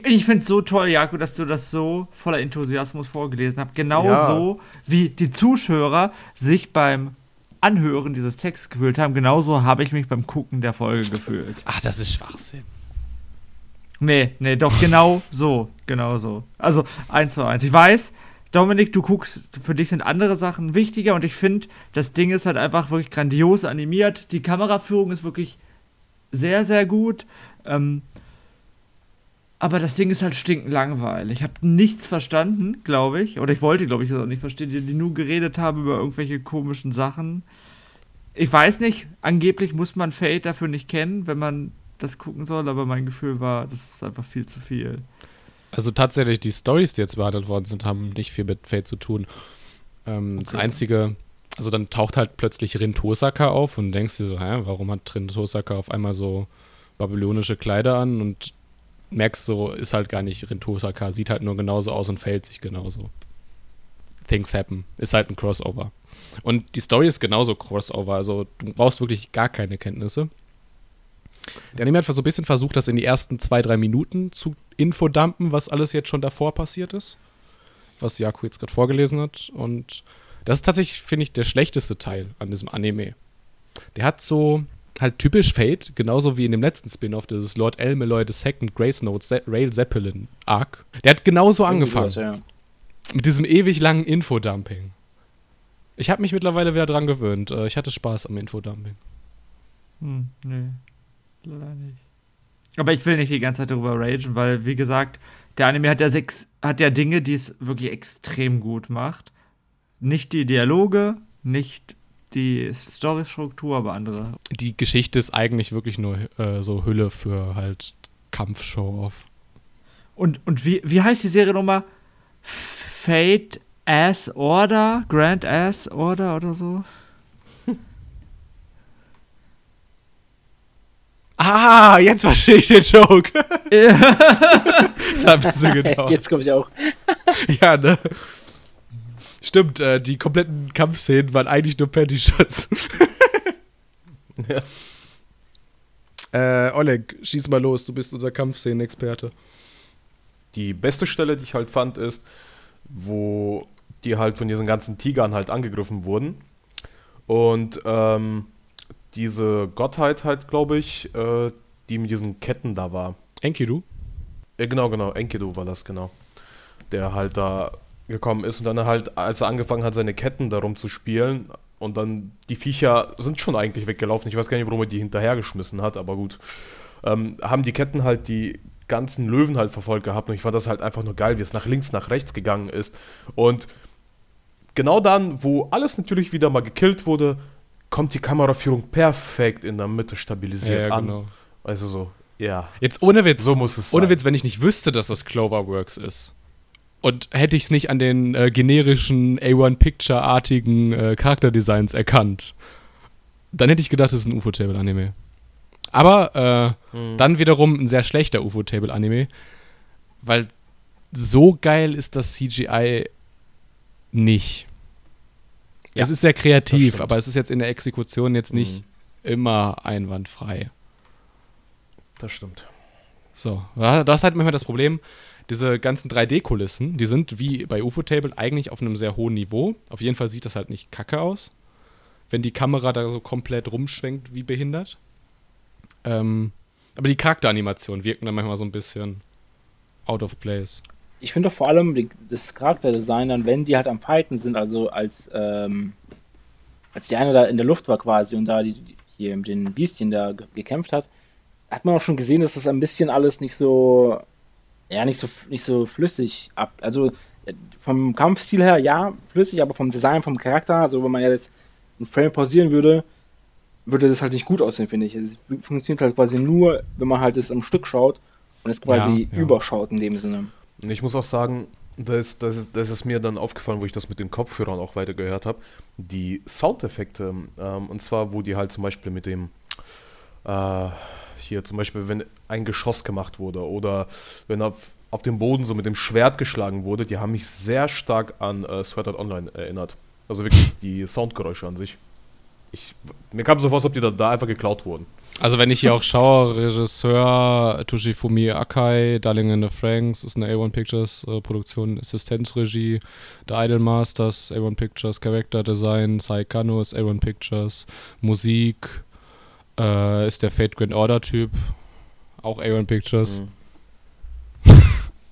ich finde es so toll, Jakob, dass du das so voller Enthusiasmus vorgelesen hast. Genau ja. so, wie die Zuschauer sich beim Anhören dieses Texts gefühlt haben, genauso habe ich mich beim Gucken der Folge gefühlt. Ach, das ist Schwachsinn. Nee, nee, doch genau so, genau so. Also eins zu eins. Ich weiß, Dominik, du guckst, für dich sind andere Sachen wichtiger und ich finde, das Ding ist halt einfach wirklich grandios animiert. Die Kameraführung ist wirklich sehr, sehr gut. Ähm, aber das Ding ist halt stinkend langweilig. Ich habe nichts verstanden, glaube ich. Oder ich wollte, glaube ich, das auch nicht verstehen, die, die nur geredet haben über irgendwelche komischen Sachen. Ich weiß nicht, angeblich muss man Fate dafür nicht kennen, wenn man das gucken soll, aber mein Gefühl war, das ist einfach viel zu viel. Also tatsächlich, die Stories, die jetzt behandelt worden sind, haben nicht viel mit Fate zu tun. Ähm, okay. Das Einzige, also dann taucht halt plötzlich Rin Tosaka auf und denkst dir so, hä, warum hat Rin Tosaka auf einmal so babylonische Kleider an und merkst so, ist halt gar nicht Rin Tosaka, sieht halt nur genauso aus und fällt sich genauso. Things happen. Ist halt ein Crossover. Und die Story ist genauso Crossover, also du brauchst wirklich gar keine Kenntnisse. Der Anime hat so ein bisschen versucht, das in die ersten zwei, drei Minuten zu infodumpen, was alles jetzt schon davor passiert ist. Was Jaku jetzt gerade vorgelesen hat. Und das ist tatsächlich, finde ich, der schlechteste Teil an diesem Anime. Der hat so halt typisch Fate, genauso wie in dem letzten Spin-off, dieses Lord El Elmeloy II Grace Note Ze Rail Zeppelin Arc. Der hat genauso angefangen. Was, ja. Mit diesem ewig langen Infodumping. Ich habe mich mittlerweile wieder dran gewöhnt. Äh, ich hatte Spaß am Infodumping. Hm, nee leider nicht. Aber ich will nicht die ganze Zeit darüber ragen, weil, wie gesagt, der Anime hat ja, sechs, hat ja Dinge, die es wirklich extrem gut macht. Nicht die Dialoge, nicht die Storystruktur, aber andere. Die Geschichte ist eigentlich wirklich nur äh, so Hülle für halt Kampfshow-Off. Und, und wie, wie heißt die Serie nochmal? Fate Ass Order? Grand Ass Order oder so? Ah, jetzt verstehe ich den Joke. das hat ein bisschen gedauert. Jetzt komme ich auch. [LAUGHS] ja, ne? Stimmt, äh, die kompletten Kampfszenen waren eigentlich nur Panty-Shots. ja. [LAUGHS] Äh, Oleg, schieß mal los, du bist unser Kampfszenen-Experte. Die beste Stelle, die ich halt fand, ist, wo die halt von diesen ganzen Tigern halt angegriffen wurden. Und ähm, diese Gottheit halt, glaube ich, äh, die mit diesen Ketten da war. Enkidu? Ja, genau, genau, Enkidu war das, genau. Der halt da gekommen ist und dann halt, als er angefangen hat, seine Ketten darum zu spielen und dann die Viecher sind schon eigentlich weggelaufen. Ich weiß gar nicht, warum er die hinterhergeschmissen hat, aber gut. Ähm, haben die Ketten halt die ganzen Löwen halt verfolgt gehabt und ich fand das halt einfach nur geil, wie es nach links, nach rechts gegangen ist. Und genau dann, wo alles natürlich wieder mal gekillt wurde, kommt die Kameraführung perfekt in der Mitte stabilisiert Ja, an. genau. Also so, ja. Jetzt ohne Witz. So muss es Ohne sein. Witz, wenn ich nicht wüsste, dass das Cloverworks ist. Und hätte ich es nicht an den äh, generischen A1-Picture-artigen äh, Charakterdesigns erkannt, dann hätte ich gedacht, es ist ein UFO-Table-Anime. Aber äh, Mhm. dann wiederum ein sehr schlechter UFO-Table-Anime, weil so geil ist das CGI nicht. Ja, es ist sehr kreativ, aber es ist jetzt in der Exekution jetzt nicht immer einwandfrei. Das stimmt. So, das ist halt manchmal das Problem. Diese ganzen 3D-Kulissen, die sind wie bei UFO-Table eigentlich auf einem sehr hohen Niveau. Auf jeden Fall sieht das halt nicht kacke aus, wenn die Kamera da so komplett rumschwenkt wie behindert. Ähm, aber die Charakteranimationen wirken dann manchmal so ein bisschen out of place. Ich finde vor allem die, das Charakterdesign dann, wenn die halt am Fighten sind, also als, ähm, als die eine da in der Luft war quasi und da die, die hier mit den Biestchen da ge gekämpft hat, hat man auch schon gesehen, dass das ein bisschen alles nicht so, ja, nicht so, nicht so flüssig ab. Also äh, vom Kampfstil her ja, flüssig, aber vom Design, vom Charakter, also wenn man ja jetzt einen Frame pausieren würde, würde das halt nicht gut aussehen, finde ich. Es funktioniert halt quasi nur, wenn man halt es am Stück schaut und es quasi Ja, ja. überschaut in dem Sinne. Ich muss auch sagen, das, das, das ist mir dann aufgefallen, wo ich das mit den Kopfhörern auch weiter gehört habe. Die Soundeffekte, ähm, und zwar, wo die halt zum Beispiel mit dem, äh, hier zum Beispiel, wenn ein Geschoss gemacht wurde oder wenn auf, auf dem Boden so mit dem Schwert geschlagen wurde, die haben mich sehr stark an äh, Sword Art Online erinnert. Also wirklich die Soundgeräusche an sich. Ich, mir kam so vor, als ob die da, da einfach geklaut wurden. Also wenn ich hier auch schaue, Regisseur Toshifumi Akai, Darling in the Franks, ist eine A1 Pictures äh, Produktion, Assistenzregie, The Idol Masters, A1 Pictures, Character Design, Sai Kano ist A1 Pictures, Musik äh, ist der Fate Grand Order Typ, auch A1 Pictures.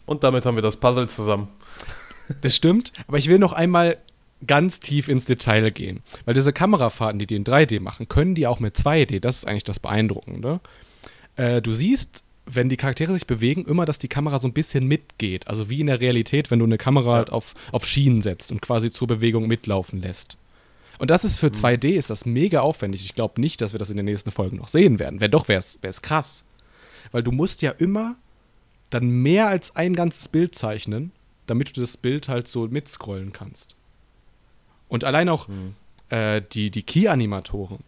Und damit haben wir das Puzzle zusammen. Das stimmt, aber ich will noch einmal ganz tief ins Detail gehen. Weil diese Kamerafahrten, die die in 3D machen, können die auch mit 2D. Das ist eigentlich das Beeindruckende. Äh, du siehst, wenn die Charaktere sich bewegen, immer, dass die Kamera so ein bisschen mitgeht. Also wie in der Realität, wenn du eine Kamera halt auf, auf Schienen setzt und quasi zur Bewegung mitlaufen lässt. Und das ist für 2D ist das mega aufwendig. Ich glaube nicht, dass wir das in den nächsten Folgen noch sehen werden. Wenn doch, wäre es krass. Weil du musst ja immer dann mehr als ein ganzes Bild zeichnen, damit du das Bild halt so mitscrollen kannst. Und allein auch äh, die, die Key-Animatoren.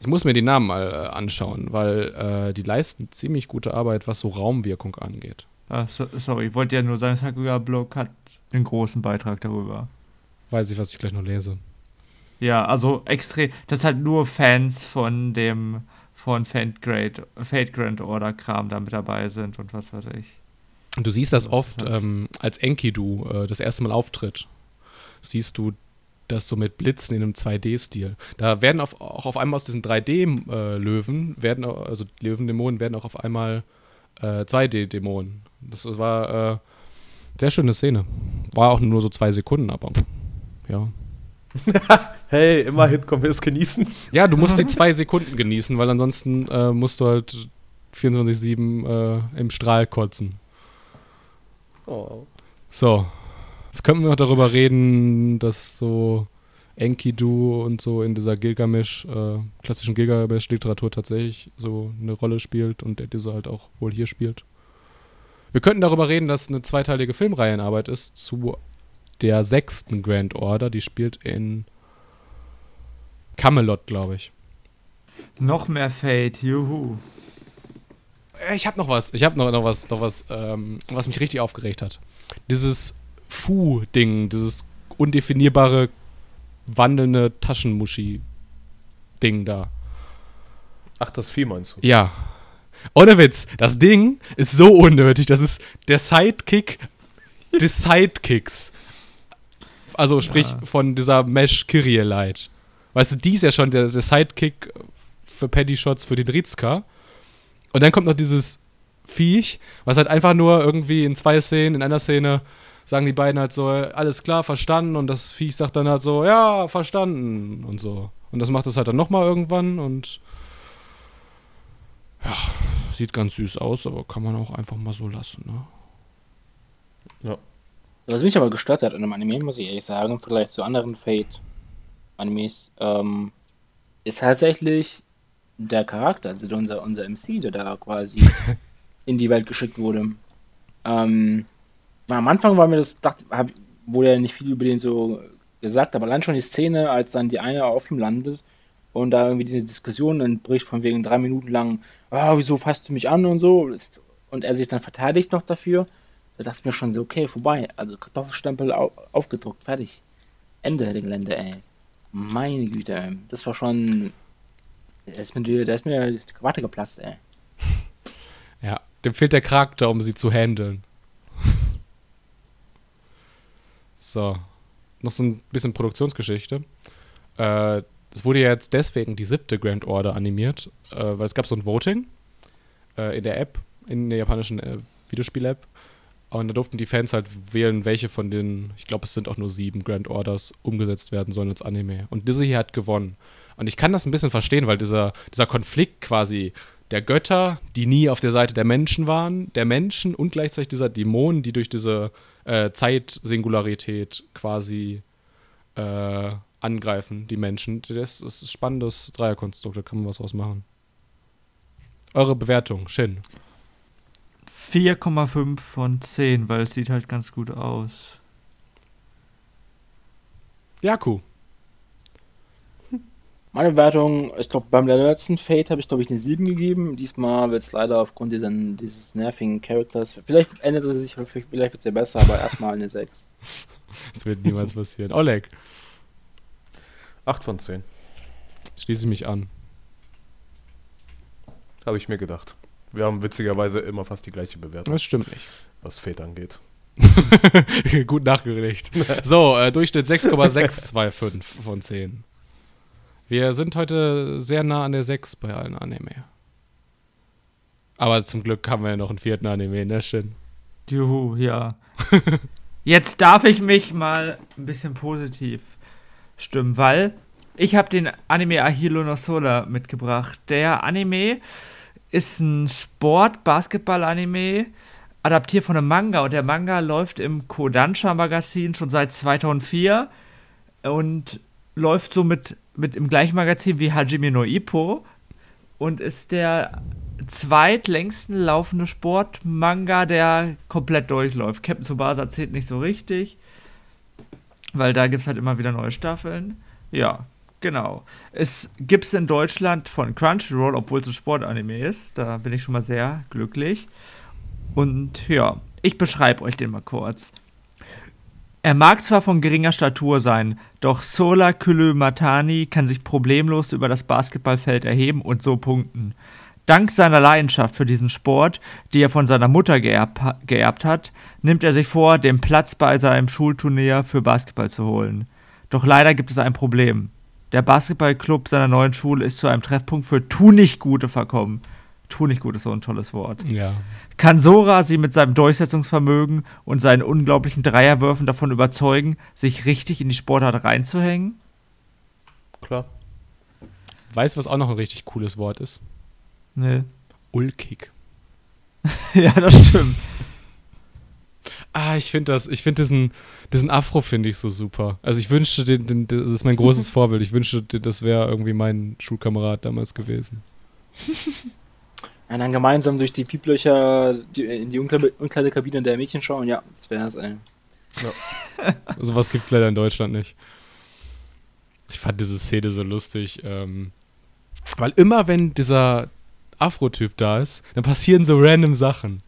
Ich muss mir die Namen mal äh, anschauen, weil äh, die leisten ziemlich gute Arbeit, was so Raumwirkung angeht. Ah, so, sorry, ich wollte ja nur sagen, Sakura Blog hat einen großen Beitrag darüber. Weiß ich, was ich gleich noch lese. Ja, also extrem, dass halt nur Fans von dem von Fate Grand, Fate Grand Order Kram da mit dabei sind und was weiß ich. Und du siehst das Das oft halt- ähm, als Enkidu äh, das erste Mal auftritt. Siehst du das so mit Blitzen in einem 2D-Stil. Da werden auf, auch auf einmal aus diesen 3D-Löwen, werden, also Löwendämonen werden auch auf einmal äh, 2D-Dämonen. Das war äh, sehr schöne Szene. War auch nur so zwei Sekunden, aber ja. [LAUGHS] Hey, immerhin können wir es genießen. Ja, du musst die [LAUGHS] zwei Sekunden genießen, weil ansonsten äh, musst du halt 24-7 äh, im Strahl kotzen. Oh. So, jetzt könnten wir noch darüber reden, dass so Enkidu und so in dieser Gilgamesh, äh, klassischen Gilgamesh-Literatur tatsächlich so eine Rolle spielt und der diese halt auch wohl hier spielt. Wir könnten darüber reden, dass eine zweiteilige Filmreihe in Arbeit ist zu der sechsten Grand Order, die spielt in Camelot, glaube ich. Noch mehr Fate, juhu. Äh, Ich habe noch was. Ich habe noch, noch was, noch was, ähm, was mich richtig aufgeregt hat. Dieses Fu-Ding, dieses undefinierbare wandelnde Taschenmuschi-Ding da. Ach, das Vieh meinst du? Ja. Ohne Witz, das Ding ist so unnötig. Das ist der Sidekick des Sidekicks. Also sprich Ja. von dieser Mesh Kyrielite. Weißt du, die ist ja schon der, der Sidekick für Paddy Shots für die Drizka. Und dann kommt noch dieses Viech, was halt einfach nur irgendwie in zwei Szenen, in einer Szene sagen die beiden halt so, alles klar, verstanden. Und das Viech sagt dann halt so, ja, verstanden und so. Und das macht es halt dann nochmal irgendwann und ja, sieht ganz süß aus, aber kann man auch einfach mal so lassen, ne? Ja. Was mich aber gestört hat in einem Anime, muss ich ehrlich sagen, im Vergleich zu anderen Fate-Animes, ähm, ist tatsächlich der Charakter, also unser, unser MC, der da quasi [LAUGHS] in die Welt geschickt wurde. Ähm, am Anfang war mir das, dachte, hab, wurde ja nicht viel über den so gesagt, aber allein schon die Szene, als dann die eine auf ihm landet und da irgendwie diese Diskussion entbricht von wegen drei Minuten lang, ah, wieso fasst du mich an und so, und er sich dann verteidigt noch dafür, da dachte ich mir schon so, okay, vorbei, also Kartoffelstempel au aufgedruckt, fertig. Ende der Gelände, ey. Meine Güte, ey. Das war schon, da ist mir, ist mir die Krawatte geplatzt, ey. [LAUGHS] Ja, dem fehlt der Charakter, um sie zu handeln. So. Noch so ein bisschen Produktionsgeschichte. Äh, es wurde ja jetzt deswegen die siebte Grand Order animiert, äh, weil es gab so ein Voting äh, in der App, in der japanischen äh, Videospiel-App. Und da durften die Fans halt wählen, welche von den, ich glaube, es sind auch nur sieben Grand Orders, umgesetzt werden sollen als Anime. Und diese hier hat gewonnen. Und ich kann das ein bisschen verstehen, weil dieser, dieser Konflikt quasi der Götter, die nie auf der Seite der Menschen waren, der Menschen und gleichzeitig dieser Dämonen, die durch diese äh, Zeitsingularität quasi äh, angreifen, die Menschen. Das ist ein spannendes Dreierkonstrukt, da kann man was draus machen. Eure Bewertung, Shin. 4,5 von 10, weil es sieht halt ganz gut aus. Jaku. Meine Wertung, ich glaube, beim letzten Fate habe ich, glaube ich, eine 7 gegeben. Diesmal wird es leider aufgrund dieser, dieses nervigen Charakters. Vielleicht ändert es sich, vielleicht wird es ja besser, aber erstmal eine 6. Das [LAUGHS] wird niemals passieren. Oleg. 8 von 10. Schließe ich mich an. Habe ich mir gedacht. Wir haben witzigerweise immer fast die gleiche Bewertung. Das stimmt nicht. Was Fate angeht. [LAUGHS] Gut nachgeregt. [LAUGHS] so, äh, Durchschnitt 6,625 von 10. Wir sind heute sehr nah an der 6 bei allen Anime. Aber zum Glück haben wir ja noch einen vierten Anime, ne, Shin? Juhu, ja. [LAUGHS] Jetzt darf ich mich mal ein bisschen positiv stimmen, weil ich habe den Anime Ahilo no Sola mitgebracht. Der Anime ist ein Sport-Basketball-Anime, adaptiert von einem Manga. Und der Manga läuft im Kodansha-Magazin schon seit 2004 und läuft so mit, mit im gleichen Magazin wie Hajime no Ippo und ist der zweitlängsten laufende Sportmanga, der komplett durchläuft. Captain Tsubasa zählt nicht so richtig, weil da gibt es halt immer wieder neue Staffeln. Ja, genau. Es gibt es in Deutschland von Crunchyroll, obwohl es ein Sportanime ist. Da bin ich schon mal sehr glücklich. Und ja, ich beschreibe euch den mal kurz. Er mag zwar von geringer Statur sein, doch Sola Matani kann sich problemlos über das Basketballfeld erheben und so punkten. Dank seiner Leidenschaft für diesen Sport, die er von seiner Mutter geerb, geerbt hat, nimmt er sich vor, den Platz bei seinem Schulturnier für Basketball zu holen. Doch leider gibt es ein Problem. Der Basketballclub seiner neuen Schule ist zu einem Treffpunkt für Tunichtgute verkommen. Tunichtgut ist so ein tolles Wort. Ja. Kann Sora sie mit seinem Durchsetzungsvermögen und seinen unglaublichen Dreierwürfen davon überzeugen, sich richtig in die Sportart reinzuhängen? Klar. Weißt du, was auch noch ein richtig cooles Wort ist? Nee. Ulkig. [LAUGHS] ja, das stimmt. Ah, ich finde das, ich finde diesen, diesen Afro finde ich so super. Also ich wünschte, den, den, das ist mein großes [LAUGHS] Vorbild. Ich wünschte, das wäre irgendwie mein Schulkamerad damals gewesen. [LAUGHS] Und dann gemeinsam durch die Pieplöcher in die Umkleidekabine der Mädchen schauen, ja, das wäre es, ey. Ja. [LAUGHS] Sowas gibt es leider in Deutschland nicht. Ich fand diese Szene so lustig, ähm, weil immer wenn dieser Afro-Typ da ist, dann passieren so random Sachen.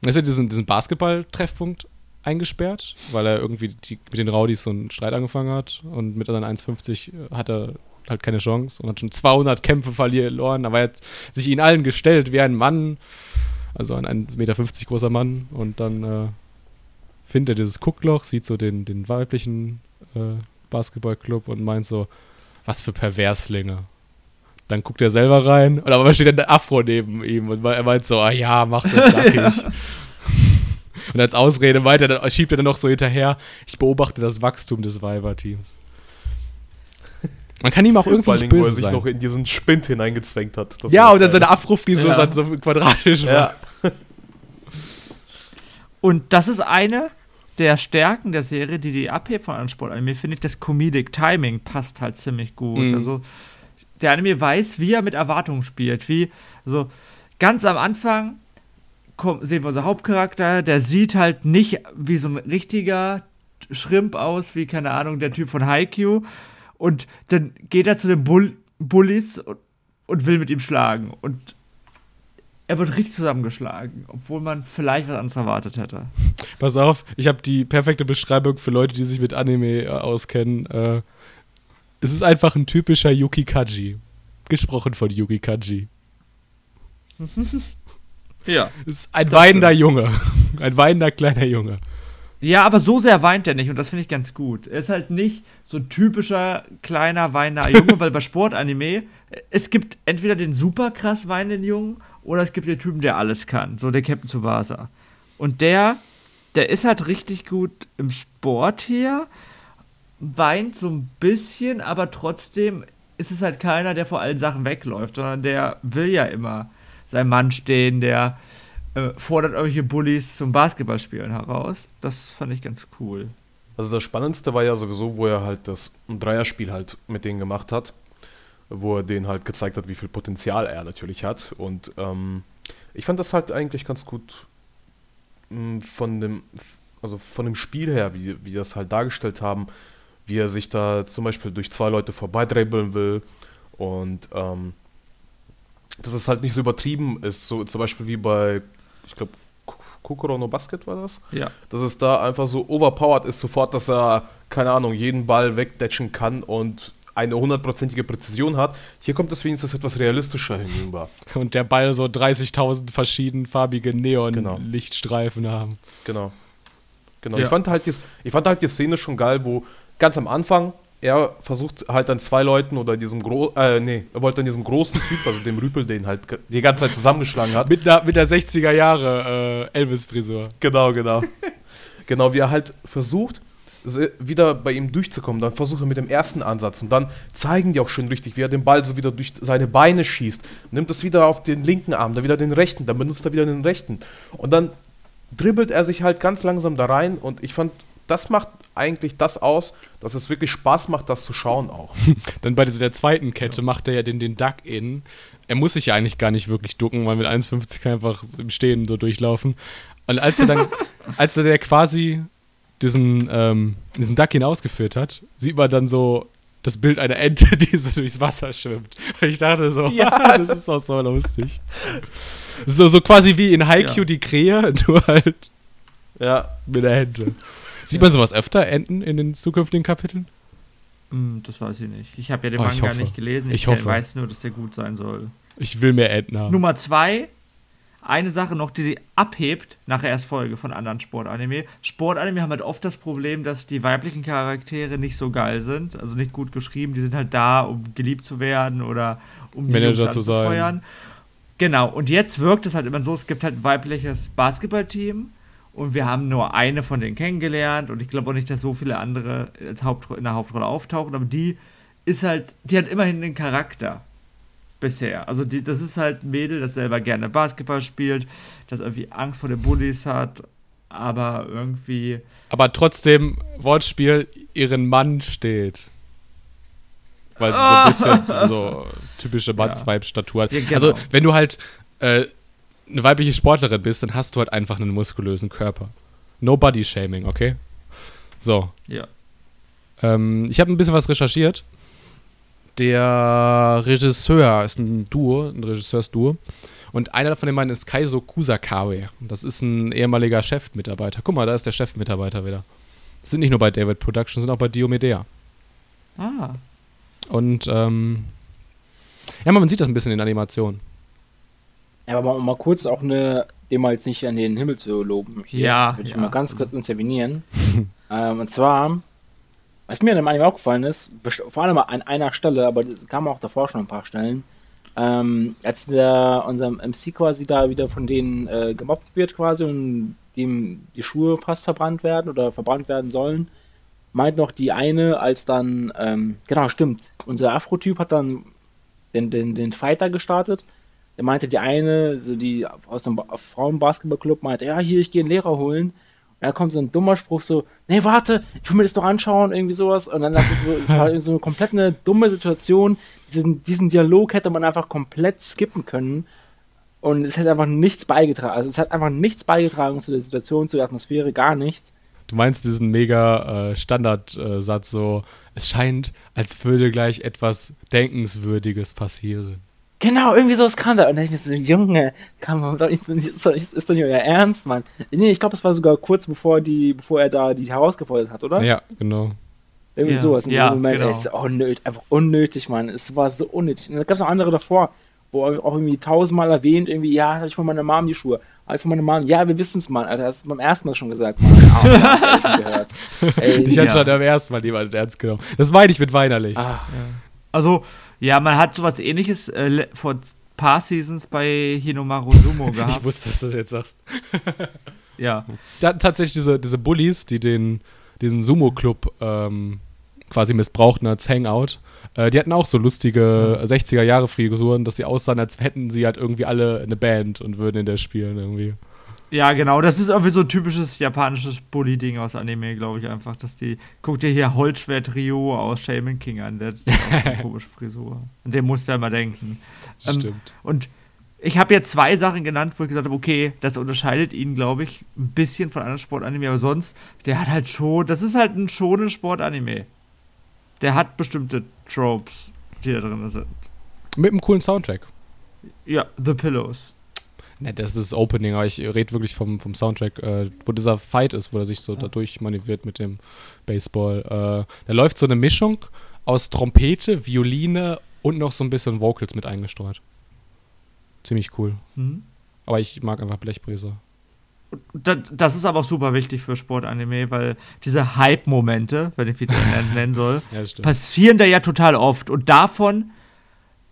Er ist ja diesen, diesen Basketball-Treffpunkt eingesperrt, weil er irgendwie die, mit den Rowdies so einen Streit angefangen hat und mit seinen 1,50 hat er halt keine Chance und hat schon 200 Kämpfe verloren, aber er hat sich ihnen allen gestellt wie ein Mann, also ein 1,50 Meter großer Mann und dann äh, findet er dieses Guckloch, sieht so den, den weiblichen äh, Basketballclub und meint so, was für Perverslinge. Dann guckt er selber rein und aber steht dann der Afro neben ihm und er meint so, ah ja, mach das nackig. [LAUGHS] und als Ausrede meint er dann, schiebt er dann noch so hinterher, ich beobachte das Wachstum des Weiberteams. Man kann ihm auch irgendwie Vor allem, nicht wo er sich sein. noch in diesen Spind hineingezwängt hat. Das ja, war und dann das seine. Afro-Frisur Ja. so quadratisch war. Ja. [LAUGHS] Und das ist eine der Stärken der Serie, die die abhebt von anderen Sportanime, finde ich, das Comedic Timing passt halt ziemlich gut. Mhm. Also der Anime weiß, wie er mit Erwartungen spielt. Wie, so ganz am Anfang komm, sehen wir unser Hauptcharakter, der sieht halt nicht wie so ein richtiger Schrimp aus, wie, keine Ahnung, der Typ von Haikyuu. Und dann geht er zu den Bull Bullies und, und will mit ihm schlagen. Und er wird richtig zusammengeschlagen, obwohl man vielleicht was anderes erwartet hätte. Pass auf, ich habe die perfekte Beschreibung für Leute, die sich mit Anime äh, auskennen. Äh, es ist einfach ein typischer Yuki Kaji. Gesprochen von Yuki Kaji. [LAUGHS] Ja. Es ist ein weinender Junge. Ein weinender kleiner Junge. Ja, aber so sehr weint er nicht und das finde ich ganz gut. Er ist halt nicht so ein typischer kleiner weinender [LAUGHS] Junge, weil bei Sportanime es gibt entweder den super krass weinenden Jungen oder es gibt den Typen, der alles kann, so der Captain Tsubasa. Und der, der ist halt richtig gut im Sport hier, weint so ein bisschen, aber trotzdem ist es halt keiner, der vor allen Sachen wegläuft, sondern der will ja immer sein Mann stehen, der äh, fordert irgendwelche Bullies zum Basketballspielen heraus. Das fand ich ganz cool. Also das Spannendste war ja sowieso, wo er halt das Dreierspiel halt mit denen gemacht hat, wo er denen halt gezeigt hat, wie viel Potenzial er natürlich hat. Und ähm, ich fand das halt eigentlich ganz gut mh, von dem, also von dem Spiel her, wie, wie das halt dargestellt haben, wie er sich da zum Beispiel durch zwei Leute vorbeidribbeln will und ähm, dass es halt nicht so übertrieben ist, so zum Beispiel wie bei, ich glaube, Kokoro no Basket war das Ja. dass es da einfach so overpowered ist sofort, dass er, keine Ahnung, jeden Ball wegdatchen kann und eine hundertprozentige Präzision hat. Hier kommt es wenigstens etwas realistischer hinüber. [LAUGHS] Und der Ball so 30.000 verschiedenfarbige Genau. Neon-Lichtstreifen haben. Genau. Genau. Ja. Ich, fand halt die, ich fand halt die Szene schon geil, wo ganz am Anfang er versucht halt an zwei Leuten oder diesem Gro äh, nee, er wollte an diesem großen Typ, also dem Rüpel, den halt die ganze Zeit zusammengeschlagen hat. Mit der, mit der 60er Jahre äh, Elvis-Frisur. Genau, genau. genau, wie er halt versucht, wieder bei ihm durchzukommen. Dann versucht er mit dem ersten Ansatz und dann zeigen die auch schön richtig, wie er den Ball so wieder durch seine Beine schießt. Nimmt es wieder auf den linken Arm, dann wieder den rechten, dann benutzt er wieder den rechten. Und dann dribbelt er sich halt ganz langsam da rein und ich fand, das macht eigentlich das aus, dass es wirklich Spaß macht, das zu schauen auch. [LAUGHS] Dann bei der zweiten Kette macht er ja den, den Duck-In. Er muss sich ja eigentlich gar nicht wirklich ducken, weil mit 1,50 kann er einfach im Stehen so durchlaufen. Und als er dann, [LAUGHS] als er der quasi diesen, ähm, diesen Duck-In ausgeführt hat, sieht man dann so das Bild einer Ente, [LAUGHS] die so durchs Wasser schwimmt. Und ich dachte so, ja, das ist auch so lustig. So, so quasi wie in Haikyuu Ja. die Krähe, nur halt Ja, mit der Ente. Sieht man sowas öfter, Enten, in den zukünftigen Kapiteln? Hm, das weiß ich nicht. Ich habe ja den Oh, Manga nicht gelesen. Ich Ich, hoffe. weiß nur, dass der gut sein soll. Ich will mehr Enten haben. Nummer zwei, eine Sache noch, die sie abhebt nach der Erstfolge von anderen Sportanime. Sportanime haben halt oft das Problem, dass die weiblichen Charaktere nicht so geil sind, also nicht gut geschrieben. Die sind halt da, um geliebt zu werden oder um die Manager Jungs zu sein. Genau, und jetzt wirkt es halt immer so, es gibt halt ein weibliches Basketballteam und wir haben nur eine von denen kennengelernt und ich glaube auch nicht, dass so viele andere als Hauptro in der Hauptrolle auftauchen, aber die ist halt, die hat immerhin den Charakter bisher. Also die, das ist halt ein Mädel, das selber gerne Basketball spielt, das irgendwie Angst vor den Bullies hat, aber irgendwie Aber trotzdem, Wortspiel, ihren Mann steht. Weil sie so ein [LAUGHS] bisschen so typische Mannsweib-Statur hat. Ja, genau. Also, wenn du halt äh, eine weibliche Sportlerin bist, dann hast du halt einfach einen muskulösen Körper. No Body Shaming, okay? So. ja. Ähm, ich habe ein bisschen was recherchiert. Der Regisseur ist ein Duo, ein Regisseursduo. Und einer von den beiden ist Kaiso Kusakawe. Das ist ein ehemaliger Chefmitarbeiter. Guck mal, da ist der Chefmitarbeiter wieder. Sind nicht nur bei David Productions, sind auch bei Diomedea. Ah. Und ähm, ja, man sieht das ein bisschen in der Animation. Ja, aber mal, mal kurz auch eine, dem mal jetzt nicht an den Himmel zu loben. Hier Ja, Würde ich ja. mal ganz kurz intervenieren. [LAUGHS] ähm, und zwar, was mir in dem Anime aufgefallen ist, vor allem an einer Stelle, aber das kam auch davor schon ein paar Stellen, ähm, als der, unser MC quasi da wieder von denen äh, gemobbt wird quasi und dem die Schuhe fast verbrannt werden oder verbrannt werden sollen, meint noch die eine, als dann, ähm, genau, stimmt, unser Afro-Typ hat dann den, den, den Fighter gestartet. Der meinte, die eine, so die aus dem Frauenbasketballclub, meinte, ja, hier, ich gehe einen Lehrer holen. Und da kommt so ein dummer Spruch so, nee, warte, ich will mir das doch anschauen, irgendwie sowas. Und dann es war so eine komplett eine dumme Situation. Diesen, diesen Dialog hätte man einfach komplett skippen können. Und es hätte einfach nichts beigetragen. Also es hat einfach nichts beigetragen zu der Situation, zu der Atmosphäre, gar nichts. Du meinst diesen mega äh, Standardsatz äh, so, es scheint, als würde gleich etwas Denkenswürdiges passieren. Genau, irgendwie sowas kam da. Und dann ich mir so, Junge, kann man doch nicht, ist, doch, ist doch nicht euer Ernst, Mann. Nee, ich glaube, es war sogar kurz bevor die, bevor er da die herausgefordert hat, oder? Ja, genau. Irgendwie ja, sowas. In ja, dem Moment, genau. ey, ist unnötig, einfach unnötig, Mann. Es war so unnötig. Und da gab es noch andere davor, wo auch irgendwie tausendmal erwähnt, irgendwie, ja, hab ich von meiner Mom die Schuhe. Hab ich von meiner Mom, ja, wir wissen es, Mann. Alter, das hast du beim ersten Mal schon gesagt, Mann. [LAUGHS] Hab ich. Ey, Ich hatte Ja. schon am ersten Mal jemand ernst genommen. Das meine ich mit weinerlich. ah, Also, ja, man hat sowas ähnliches äh, vor ein paar Seasons bei Hinomaru Sumo [LAUGHS] Ich gehabt. wusste, dass du das jetzt sagst. [LAUGHS] ja. Da, tatsächlich diese, diese Bullies, die den, diesen Sumo-Club ähm, quasi missbrauchten als Hangout, äh, die hatten auch so lustige 60er-Jahre-Frisuren, dass sie aussahen, als hätten sie halt irgendwie alle eine Band und würden in der spielen irgendwie. Ja, genau. Das ist irgendwie so ein typisches japanisches Bully-Ding aus Anime, glaube ich einfach. Dass die. Guck dir hier Holzschwert Ryo aus Shaman King an. Der hat eine [LAUGHS] komische Frisur. An den musst du ja mal denken. Ähm, Stimmt. Und ich habe jetzt zwei Sachen genannt, wo ich gesagt habe, okay, das unterscheidet ihn, glaube ich, ein bisschen von anderen Sportanime, aber sonst, der hat halt schon, das ist halt ein schonen Sportanime. Der hat bestimmte Tropes, die da drin sind. Mit einem coolen Soundtrack. Ja, The Pillows. Ne, das ist das Opening, aber ich rede wirklich vom, vom Soundtrack, äh, wo dieser Fight ist, wo er sich so dadurch manövriert mit dem Baseball. Äh, da läuft so eine Mischung aus Trompete, Violine und noch so ein bisschen Vocals mit eingestreut. Ziemlich cool. Mhm. Aber ich mag einfach Blechbläser. Das, ist aber auch super wichtig für Sportanime, weil diese Hype-Momente, wenn ich wieder [LAUGHS] nennen, soll, Ja, passieren da ja total oft. Und davon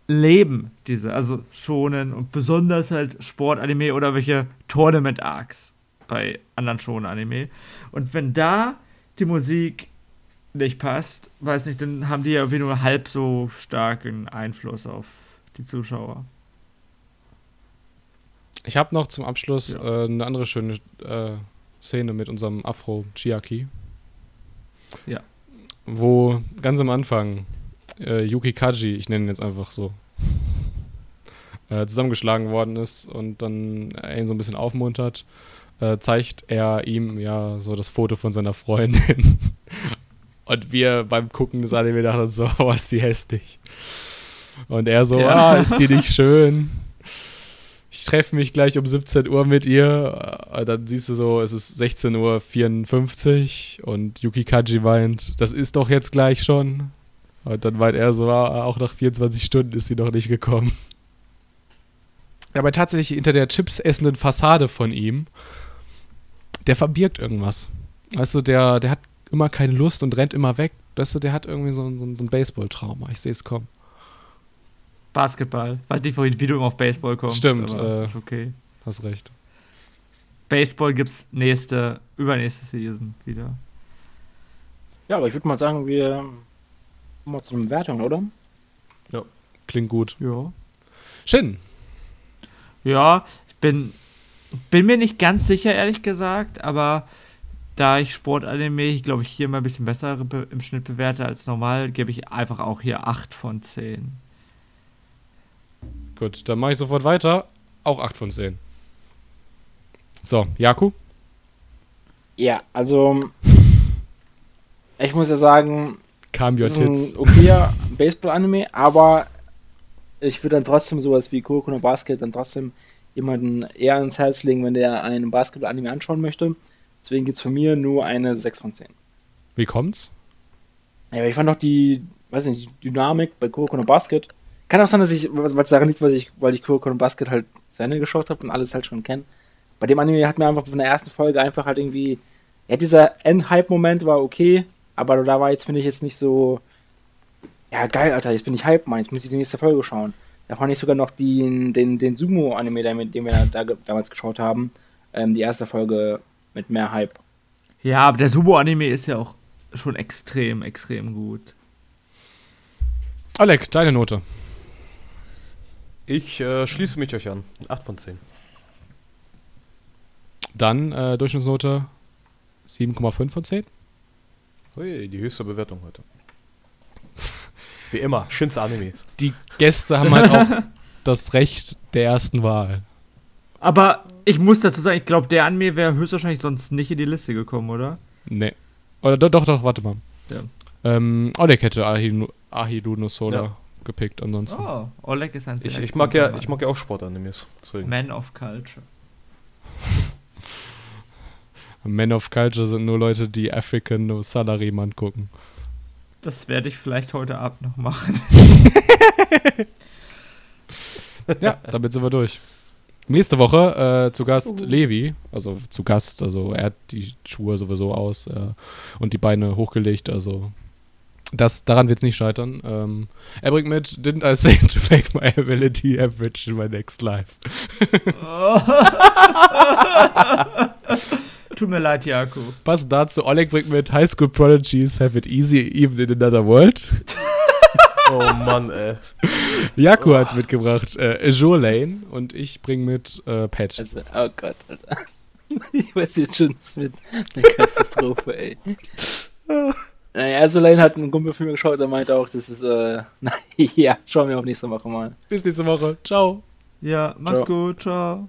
leben diese, also schonen und besonders halt Sportanime oder welche Tournament-Arcs bei anderen Shonen-Anime. Und wenn da die Musik nicht passt, weiß nicht, dann haben die ja irgendwie nur halb so starken Einfluss auf die Zuschauer. Ich habe noch zum Abschluss Ja. äh, eine andere schöne äh, Szene mit unserem Afro Chiaki. Ja. Wo ganz am Anfang äh, Yuki Kaji, ich nenne ihn jetzt einfach so, [LAUGHS] äh, zusammengeschlagen worden ist und dann ihn so ein bisschen aufmuntert, äh, zeigt er ihm ja so das Foto von seiner Freundin. [LAUGHS] und wir beim Gucken des Anime dachten so, [LAUGHS] oh, ist die hässlich. Und er so, Ja. ah, ist die nicht schön? Ich treffe mich gleich um 17 Uhr mit ihr. Dann siehst du so, es ist 16.54 Uhr und Yuki Kaji weint, das ist doch jetzt gleich schon. Und dann meint er so, ah, auch nach 24 Stunden ist sie noch nicht gekommen. Aber tatsächlich hinter der chips essenden Fassade von ihm, der verbirgt irgendwas. Weißt du, der, der hat immer keine Lust und rennt immer weg. Weißt du, der hat irgendwie so, ein- so ein Baseball-Trauma. Ich sehe es kommen. Basketball. Weiß nicht, wohin wie du immer auf Baseball kommst. Stimmt, aber äh. ist okay. Hast recht. Baseball gibt's nächste, übernächste Season wieder. ja, aber ich würde mal sagen, wir mal zu einer Bewertung, oder? Klingt gut. Ja. Shin. Ja, ich bin, bin mir nicht ganz sicher, ehrlich gesagt, aber da ich Sportanime, ich glaube ich, hier mal ein bisschen besser be im Schnitt bewerte als normal, gebe ich einfach auch hier 8 von 10. Gut, dann mache ich sofort weiter. Auch 8 von 10. So, Jaku? Ja, also ich muss ja sagen, Calm your tits. okayer [LAUGHS] Baseball-Anime, aber ich würde dann trotzdem sowas wie Kuroko no Basket dann trotzdem jemanden eher ans Herz legen, wenn der einen Basketball-Anime anschauen möchte. Deswegen gibt es von mir nur eine 6 von 10. Wie kommt's? Ja, ich fand auch die, weiß nicht, die Dynamik bei Kuroko no Basket. Kann auch sein, dass ich, weil es daran liegt, weil ich, weil ich Kuroko no Basket halt zu Ende geschaut habe und alles halt schon kenne. Bei dem Anime hat mir einfach von der ersten Folge einfach halt irgendwie, ja, dieser End-Hype-Moment war okay, aber da war jetzt, finde ich, jetzt nicht so, ja, geil, Alter, jetzt bin ich Hype, Mann, jetzt muss ich die nächste Folge schauen. Da fand ich sogar noch den, den, den Sumo-Anime, den, den wir da, da damals geschaut haben, ähm, die erste Folge mit mehr Hype. Ja, aber der Sumo-Anime ist ja auch schon extrem, extrem gut. Alec, deine Note. Ich äh, schließe mich euch an. 8 von 10. Dann äh, Durchschnittsnote 7,5 von 10. Hui, die höchste Bewertung heute. Wie immer, Shins Anime. Die Gäste haben halt auch [LAUGHS] das Recht der ersten Wahl. Aber ich muss dazu sagen, ich glaube, der an mir wäre höchstwahrscheinlich sonst nicht in die Liste gekommen, oder? Nee. Oder doch, doch, doch warte mal. Ja. Ähm, Oleg hätte Ahidu, Ahidu no Soda Ja. gepickt, ansonsten. Oh, Oleg ist ein sehr Ich, ich, mag ja, ich mag ja auch Sportanimes. Man of Culture. Men of Culture sind nur Leute, die African no Salaryman gucken. Das werde ich vielleicht heute Abend noch machen. [LAUGHS] Ja, damit sind wir durch. Nächste Woche äh, zu Gast Levi, also zu Gast, also er hat die Schuhe sowieso aus äh, und die Beine hochgelegt, also das, daran wird es nicht scheitern. Ähm, er bringt mit, didn't I say to make my ability average in my next life? [LAUGHS] [LAUGHS] Tut mir leid, Jakob. Passend dazu, Oleg bringt mit, High School Prodigies have it easy even in another world. [LAUGHS] Oh Mann, ey. Jaku hat mitgebracht äh, Joe Lane und ich bringe mit äh, Pat. Also, oh Gott, Alter. [LAUGHS] Ich weiß jetzt schon, das wird eine Katastrophe, ey. Naja, also Lane hat einen Kumpel von mir geschaut, der meinte auch, das ist, äh, [LAUGHS] naja, schauen wir auf nächste Woche mal. Bis nächste Woche. Ciao. Ja, mach's Ciao. gut, ciao.